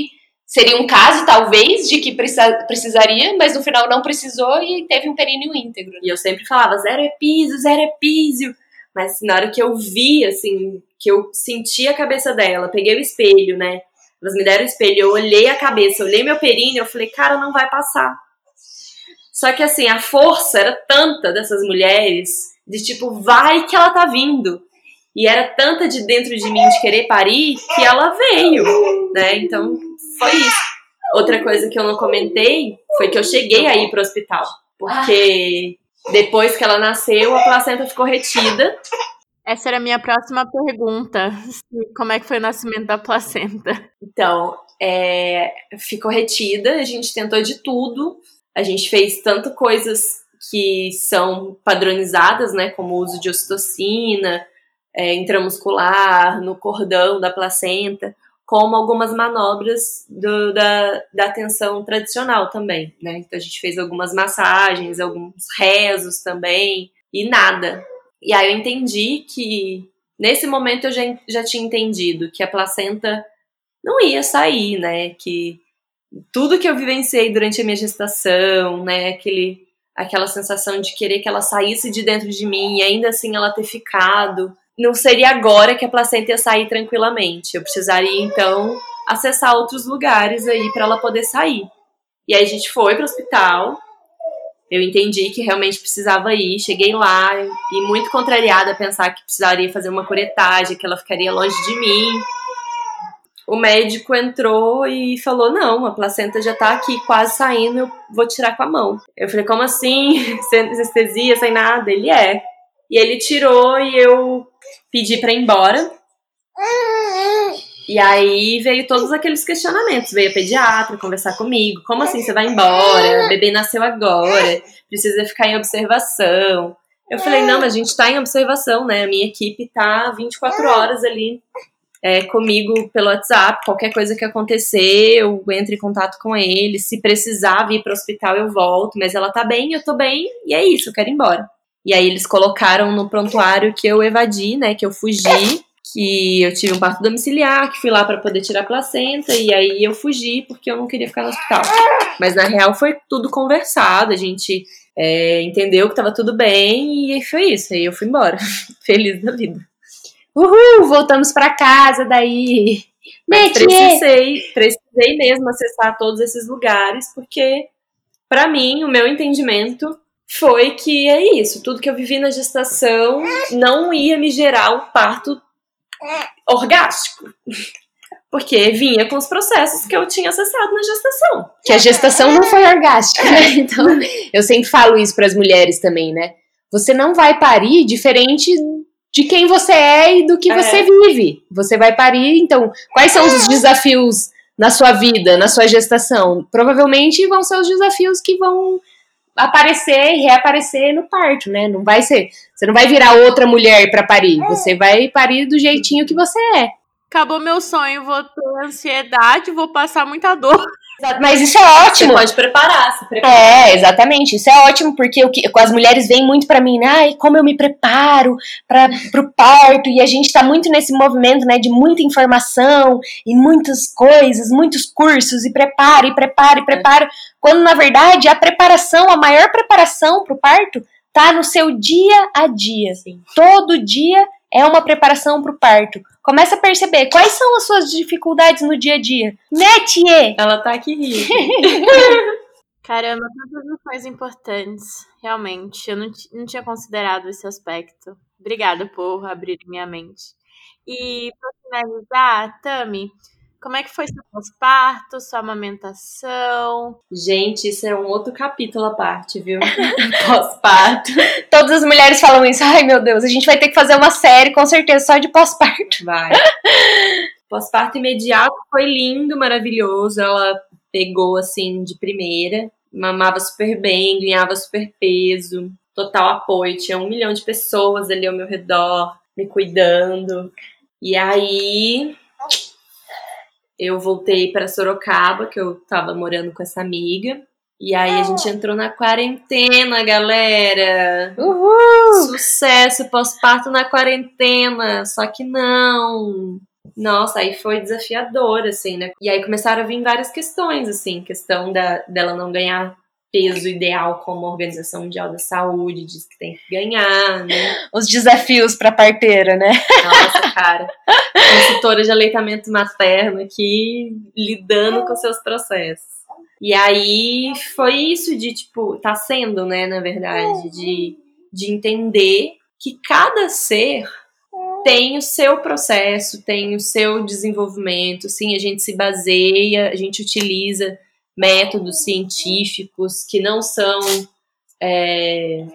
A: seria um caso, talvez, de que precisa, precisaria, mas no final não precisou e teve um períneo íntegro.
C: E eu sempre falava, zero epísio, zero epísio. Mas na hora que eu vi, assim, que eu senti a cabeça dela, peguei o espelho, né? Elas me deram o espelho, eu olhei a cabeça, olhei meu períneo, eu falei, cara, não vai passar. Só que assim, a força era tanta dessas mulheres, de tipo, vai que ela tá vindo. E era tanta de dentro de mim de querer parir que ela veio, né? Então, foi isso. Outra coisa que eu não comentei foi que eu cheguei aí pro hospital. Porque depois que ela nasceu, a placenta ficou retida.
B: Essa era a minha próxima pergunta. Como é que foi o nascimento da placenta?
C: Então, é, ficou retida, a gente tentou de tudo. A gente fez tanto coisas que são padronizadas, né, como o uso de ocitocina, é, intramuscular, no cordão da placenta, como algumas manobras do, da, da atenção tradicional também, né? Então a gente fez algumas massagens, alguns rezos também, e nada. E aí eu entendi que, nesse momento eu já, já tinha entendido que a placenta não ia sair, né? Que tudo que eu vivenciei durante a minha gestação, né? Aquele, aquela sensação de querer que ela saísse de dentro de mim e ainda assim ela ter ficado não seria agora que a placenta ia sair tranquilamente. Eu precisaria então acessar outros lugares aí para ela poder sair. E aí a gente foi para o hospital. Eu entendi que realmente precisava ir. Cheguei lá e muito contrariada a pensar que precisaria fazer uma curetagem, que ela ficaria longe de mim. o médico entrou e falou: Não, a placenta já tá aqui quase saindo, eu vou tirar com a mão. Eu falei: Como assim? [laughs] Sem anestesia, sem nada? Ele é. E ele tirou e eu pedi para ir embora. E aí veio todos aqueles questionamentos. Veio a pediatra conversar comigo. Como assim você vai embora? O bebê nasceu agora, precisa ficar em observação. Eu falei, não, mas a gente tá em observação, né? A minha equipe tá 24 horas ali é, comigo pelo WhatsApp. Qualquer coisa que acontecer, eu entro em contato com ele. Se precisar vir para o hospital, eu volto. Mas ela tá bem, eu tô bem, e é isso, eu quero ir embora. E aí eles colocaram no prontuário que eu evadi, né? Que eu fugi que eu tive um parto domiciliar, que fui lá para poder tirar a placenta e aí eu fugi porque eu não queria ficar no hospital. Mas na real foi tudo conversado, a gente é, entendeu que tava tudo bem e foi isso. Aí eu fui embora, [laughs] feliz da vida.
A: Uhul, voltamos para casa daí.
C: Mas precisei, precisei mesmo acessar todos esses lugares porque para mim o meu entendimento foi que é isso, tudo que eu vivi na gestação não ia me gerar um parto orgástico. Porque vinha com os processos que eu tinha acessado na gestação.
A: Que a gestação não foi orgástica, né? [laughs] Então, eu sempre falo isso para as mulheres também, né? Você não vai parir diferente de quem você é e do que é. você vive. Você vai parir, então, quais são os desafios na sua vida, na sua gestação? Provavelmente vão ser os desafios que vão aparecer e reaparecer no parto, né? Não vai ser. Você não vai virar outra mulher para parir. É. Você vai parir do jeitinho que você é.
B: Acabou meu sonho, vou ter ansiedade, vou passar muita dor.
A: Mas isso é ótimo.
C: Você pode preparar, se preparar.
A: É, exatamente. Isso é ótimo, porque o que, as mulheres vêm muito para mim, né? Ai, como eu me preparo para pro parto, e a gente tá muito nesse movimento, né, de muita informação e muitas coisas, muitos cursos, e prepara, e prepara, e prepara. É. Quando, na verdade, a preparação, a maior preparação pro parto, tá no seu dia a dia. Sim. Todo dia é uma preparação pro parto. Começa a perceber quais são as suas dificuldades no dia a dia. Né?
C: Ela tá aqui rindo. [laughs]
B: Caramba, tantas coisas importantes. Realmente, eu não, não tinha considerado esse aspecto. Obrigada por abrir minha mente. E para finalizar, Tami, como é que foi seu pós-parto, sua amamentação?
C: Gente, isso é um outro capítulo à parte, viu? [laughs] pós-parto.
A: Todas as mulheres falam isso. Ai, meu Deus, a gente vai ter que fazer uma série, com certeza, só de pós-parto.
C: Vai. Pós-parto imediato foi lindo, maravilhoso. Ela pegou, assim, de primeira. Mamava super bem, ganhava super peso. Total apoio. Tinha um milhão de pessoas ali ao meu redor, me cuidando. E aí, eu voltei para Sorocaba, que eu tava morando com essa amiga. E aí a gente entrou na quarentena, galera.
A: Uhul!
C: Sucesso pós-parto na quarentena. Só que não. Nossa, aí foi desafiador, assim, né? E aí começaram a vir várias questões, assim, questão da, dela não ganhar peso ideal como a Organização Mundial da Saúde diz que tem que ganhar, né?
A: Os desafios para parteira, né? [laughs]
C: Nossa, cara. Consultora de aleitamento materno aqui lidando com seus processos. E aí foi isso de tipo, tá sendo, né, na verdade, de, de entender que cada ser tem o seu processo, tem o seu desenvolvimento. Sim, a gente se baseia, a gente utiliza métodos científicos que não são. É,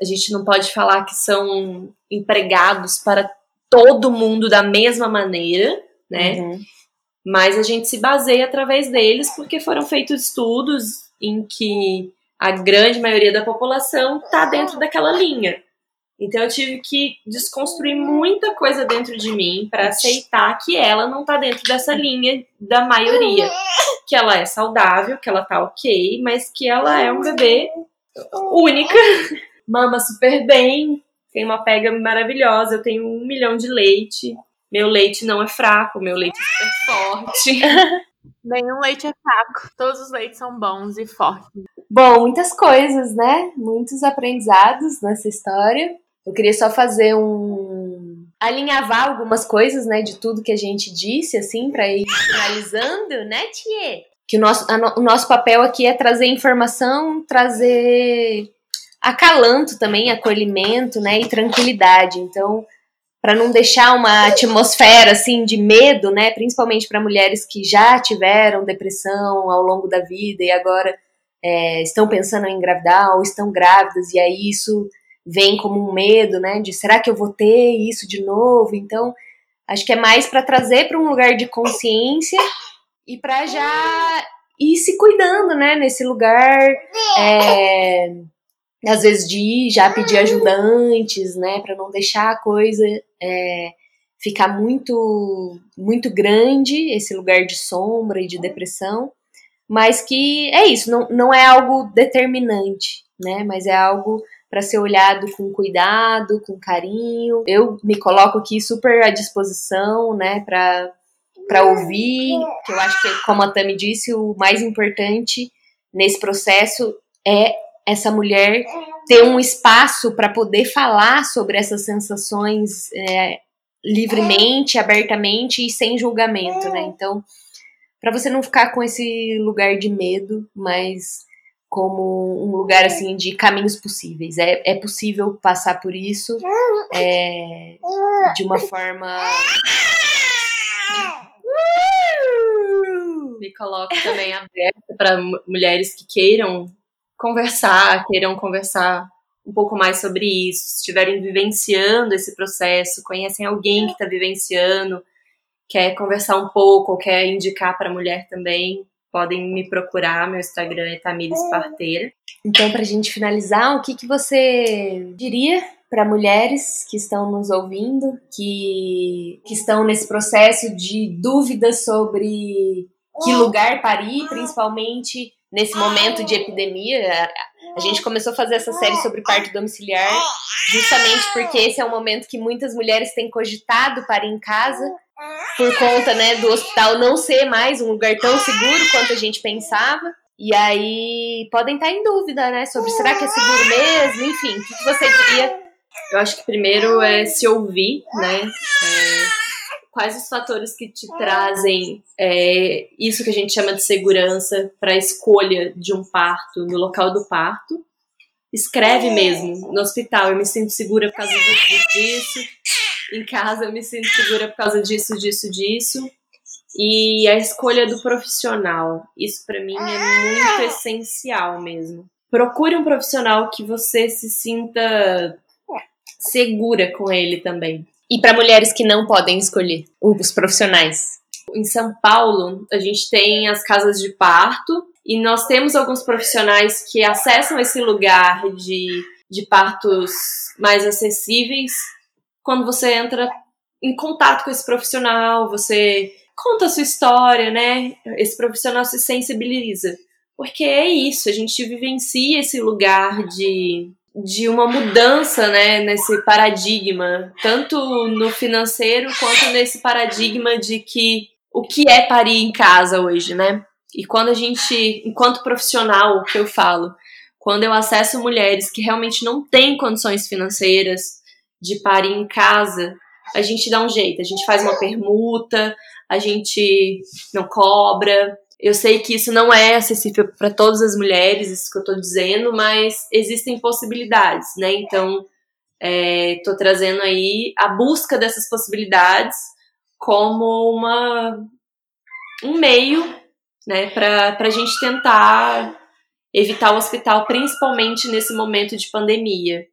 C: a gente não pode falar que são empregados para todo mundo da mesma maneira, né? Uhum. Mas a gente se baseia através deles porque foram feitos estudos em que a grande maioria da população está dentro daquela linha. Então eu tive que desconstruir muita coisa dentro de mim para aceitar que ela não tá dentro dessa linha da maioria. Que ela é saudável, que ela tá ok, mas que ela é um bebê única, mama super bem, tem uma pega maravilhosa, eu tenho um milhão de leite. Meu leite não é fraco, meu leite é super forte. [laughs]
B: Nenhum leite é fraco, todos os leites são bons e fortes.
A: Bom, muitas coisas, né? Muitos aprendizados nessa história. Eu queria só fazer um alinhavar algumas coisas, né, de tudo que a gente disse, assim, para ir finalizando, né, Tie? Que o nosso, a, o nosso papel aqui é trazer informação, trazer acalanto também, acolhimento, né, e tranquilidade. Então, para não deixar uma atmosfera assim de medo, né, principalmente para mulheres que já tiveram depressão ao longo da vida e agora é, estão pensando em engravidar ou estão grávidas e aí isso vem como um medo, né, de será que eu vou ter isso de novo? Então, acho que é mais para trazer para um lugar de consciência e para já ir se cuidando, né, nesse lugar. É, às vezes de ir já pedir ajuda antes, né, para não deixar a coisa é, ficar muito muito grande, esse lugar de sombra e de depressão, mas que é isso, não, não é algo determinante, né, mas é algo para ser olhado com cuidado, com carinho. Eu me coloco aqui super à disposição, né, para para ouvir, que eu acho que como a Tami disse, o mais importante nesse processo é essa mulher ter um espaço para poder falar sobre essas sensações é, livremente, abertamente e sem julgamento, né? Então, para você não ficar com esse lugar de medo, mas como um lugar assim de caminhos possíveis. É, é possível passar por isso é, de uma forma.
C: Me coloco também aberta para mulheres que queiram conversar, queiram conversar um pouco mais sobre isso, se estiverem vivenciando esse processo, conhecem alguém que está vivenciando, quer conversar um pouco, ou quer indicar para a mulher também, podem me procurar, meu Instagram é Tamires Parteira.
A: Então, para a gente finalizar, o que, que você diria para mulheres que estão nos ouvindo, que, que estão nesse processo de dúvidas sobre que lugar parir, principalmente nesse momento de epidemia. A gente começou a fazer essa série sobre parto domiciliar justamente porque esse é um momento que muitas mulheres têm cogitado para ir em casa por conta né, do hospital não ser mais um lugar tão seguro quanto a gente pensava. E aí podem estar em dúvida, né, sobre será que é seguro mesmo, enfim, o que você diria?
C: Eu acho que primeiro é se ouvir, né? É quais os fatores que te trazem é, isso que a gente chama de segurança para a escolha de um parto no local do parto. Escreve mesmo no hospital, eu me sinto segura por causa disso. Em casa eu me sinto segura por causa disso, disso, disso. E a escolha do profissional, isso para mim é muito essencial mesmo. Procure um profissional que você se sinta segura com ele também.
A: E para mulheres que não podem escolher os profissionais?
C: Em São Paulo, a gente tem as casas de parto e nós temos alguns profissionais que acessam esse lugar de, de partos mais acessíveis quando você entra em contato com esse profissional, você conta a sua história, né? Esse profissional se sensibiliza. Porque é isso, a gente vivencia esse lugar de de uma mudança, né, nesse paradigma, tanto no financeiro quanto nesse paradigma de que o que é parir em casa hoje, né? E quando a gente, enquanto profissional, o que eu falo, quando eu acesso mulheres que realmente não têm condições financeiras de parir em casa, a gente dá um jeito, a gente faz uma permuta, a gente não cobra, eu sei que isso não é acessível para todas as mulheres, isso que eu estou dizendo, mas existem possibilidades, né? Então, estou é, trazendo aí a busca dessas possibilidades como uma, um meio, né, para a gente tentar evitar o hospital, principalmente nesse momento de pandemia.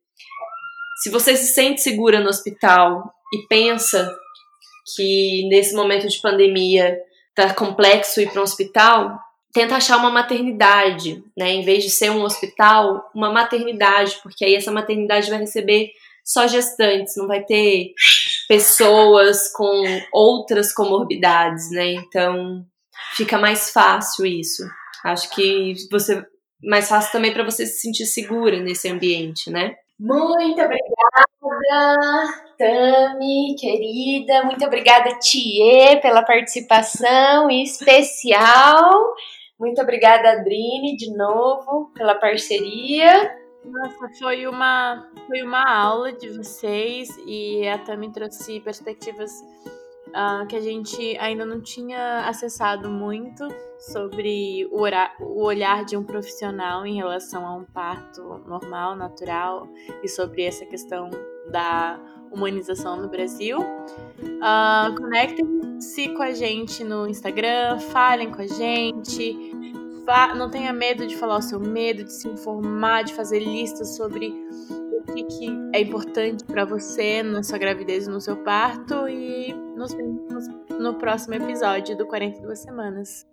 C: Se você se sente segura no hospital e pensa que nesse momento de pandemia tá complexo ir para um hospital, tenta achar uma maternidade, né? Em vez de ser um hospital, uma maternidade, porque aí essa maternidade vai receber só gestantes, não vai ter pessoas com outras comorbidades, né? Então fica mais fácil isso. Acho que você mais fácil também para você se sentir segura nesse ambiente, né?
A: Muito obrigada, Tami, querida. Muito obrigada, Tie, pela participação especial. Muito obrigada, Adrine, de novo, pela parceria.
B: Nossa, foi uma, foi uma aula de vocês e a Tami trouxe perspectivas uh, que a gente ainda não tinha acessado muito sobre o, o olhar de um profissional em relação a um parto normal, natural e sobre essa questão da humanização no Brasil. Uh, Conectem-se com a gente no Instagram, falem com a gente. Não tenha medo de falar o seu medo, de se informar, de fazer listas sobre o que, que é importante para você na sua gravidez e no seu parto. E nos vemos no próximo episódio do 42 Semanas.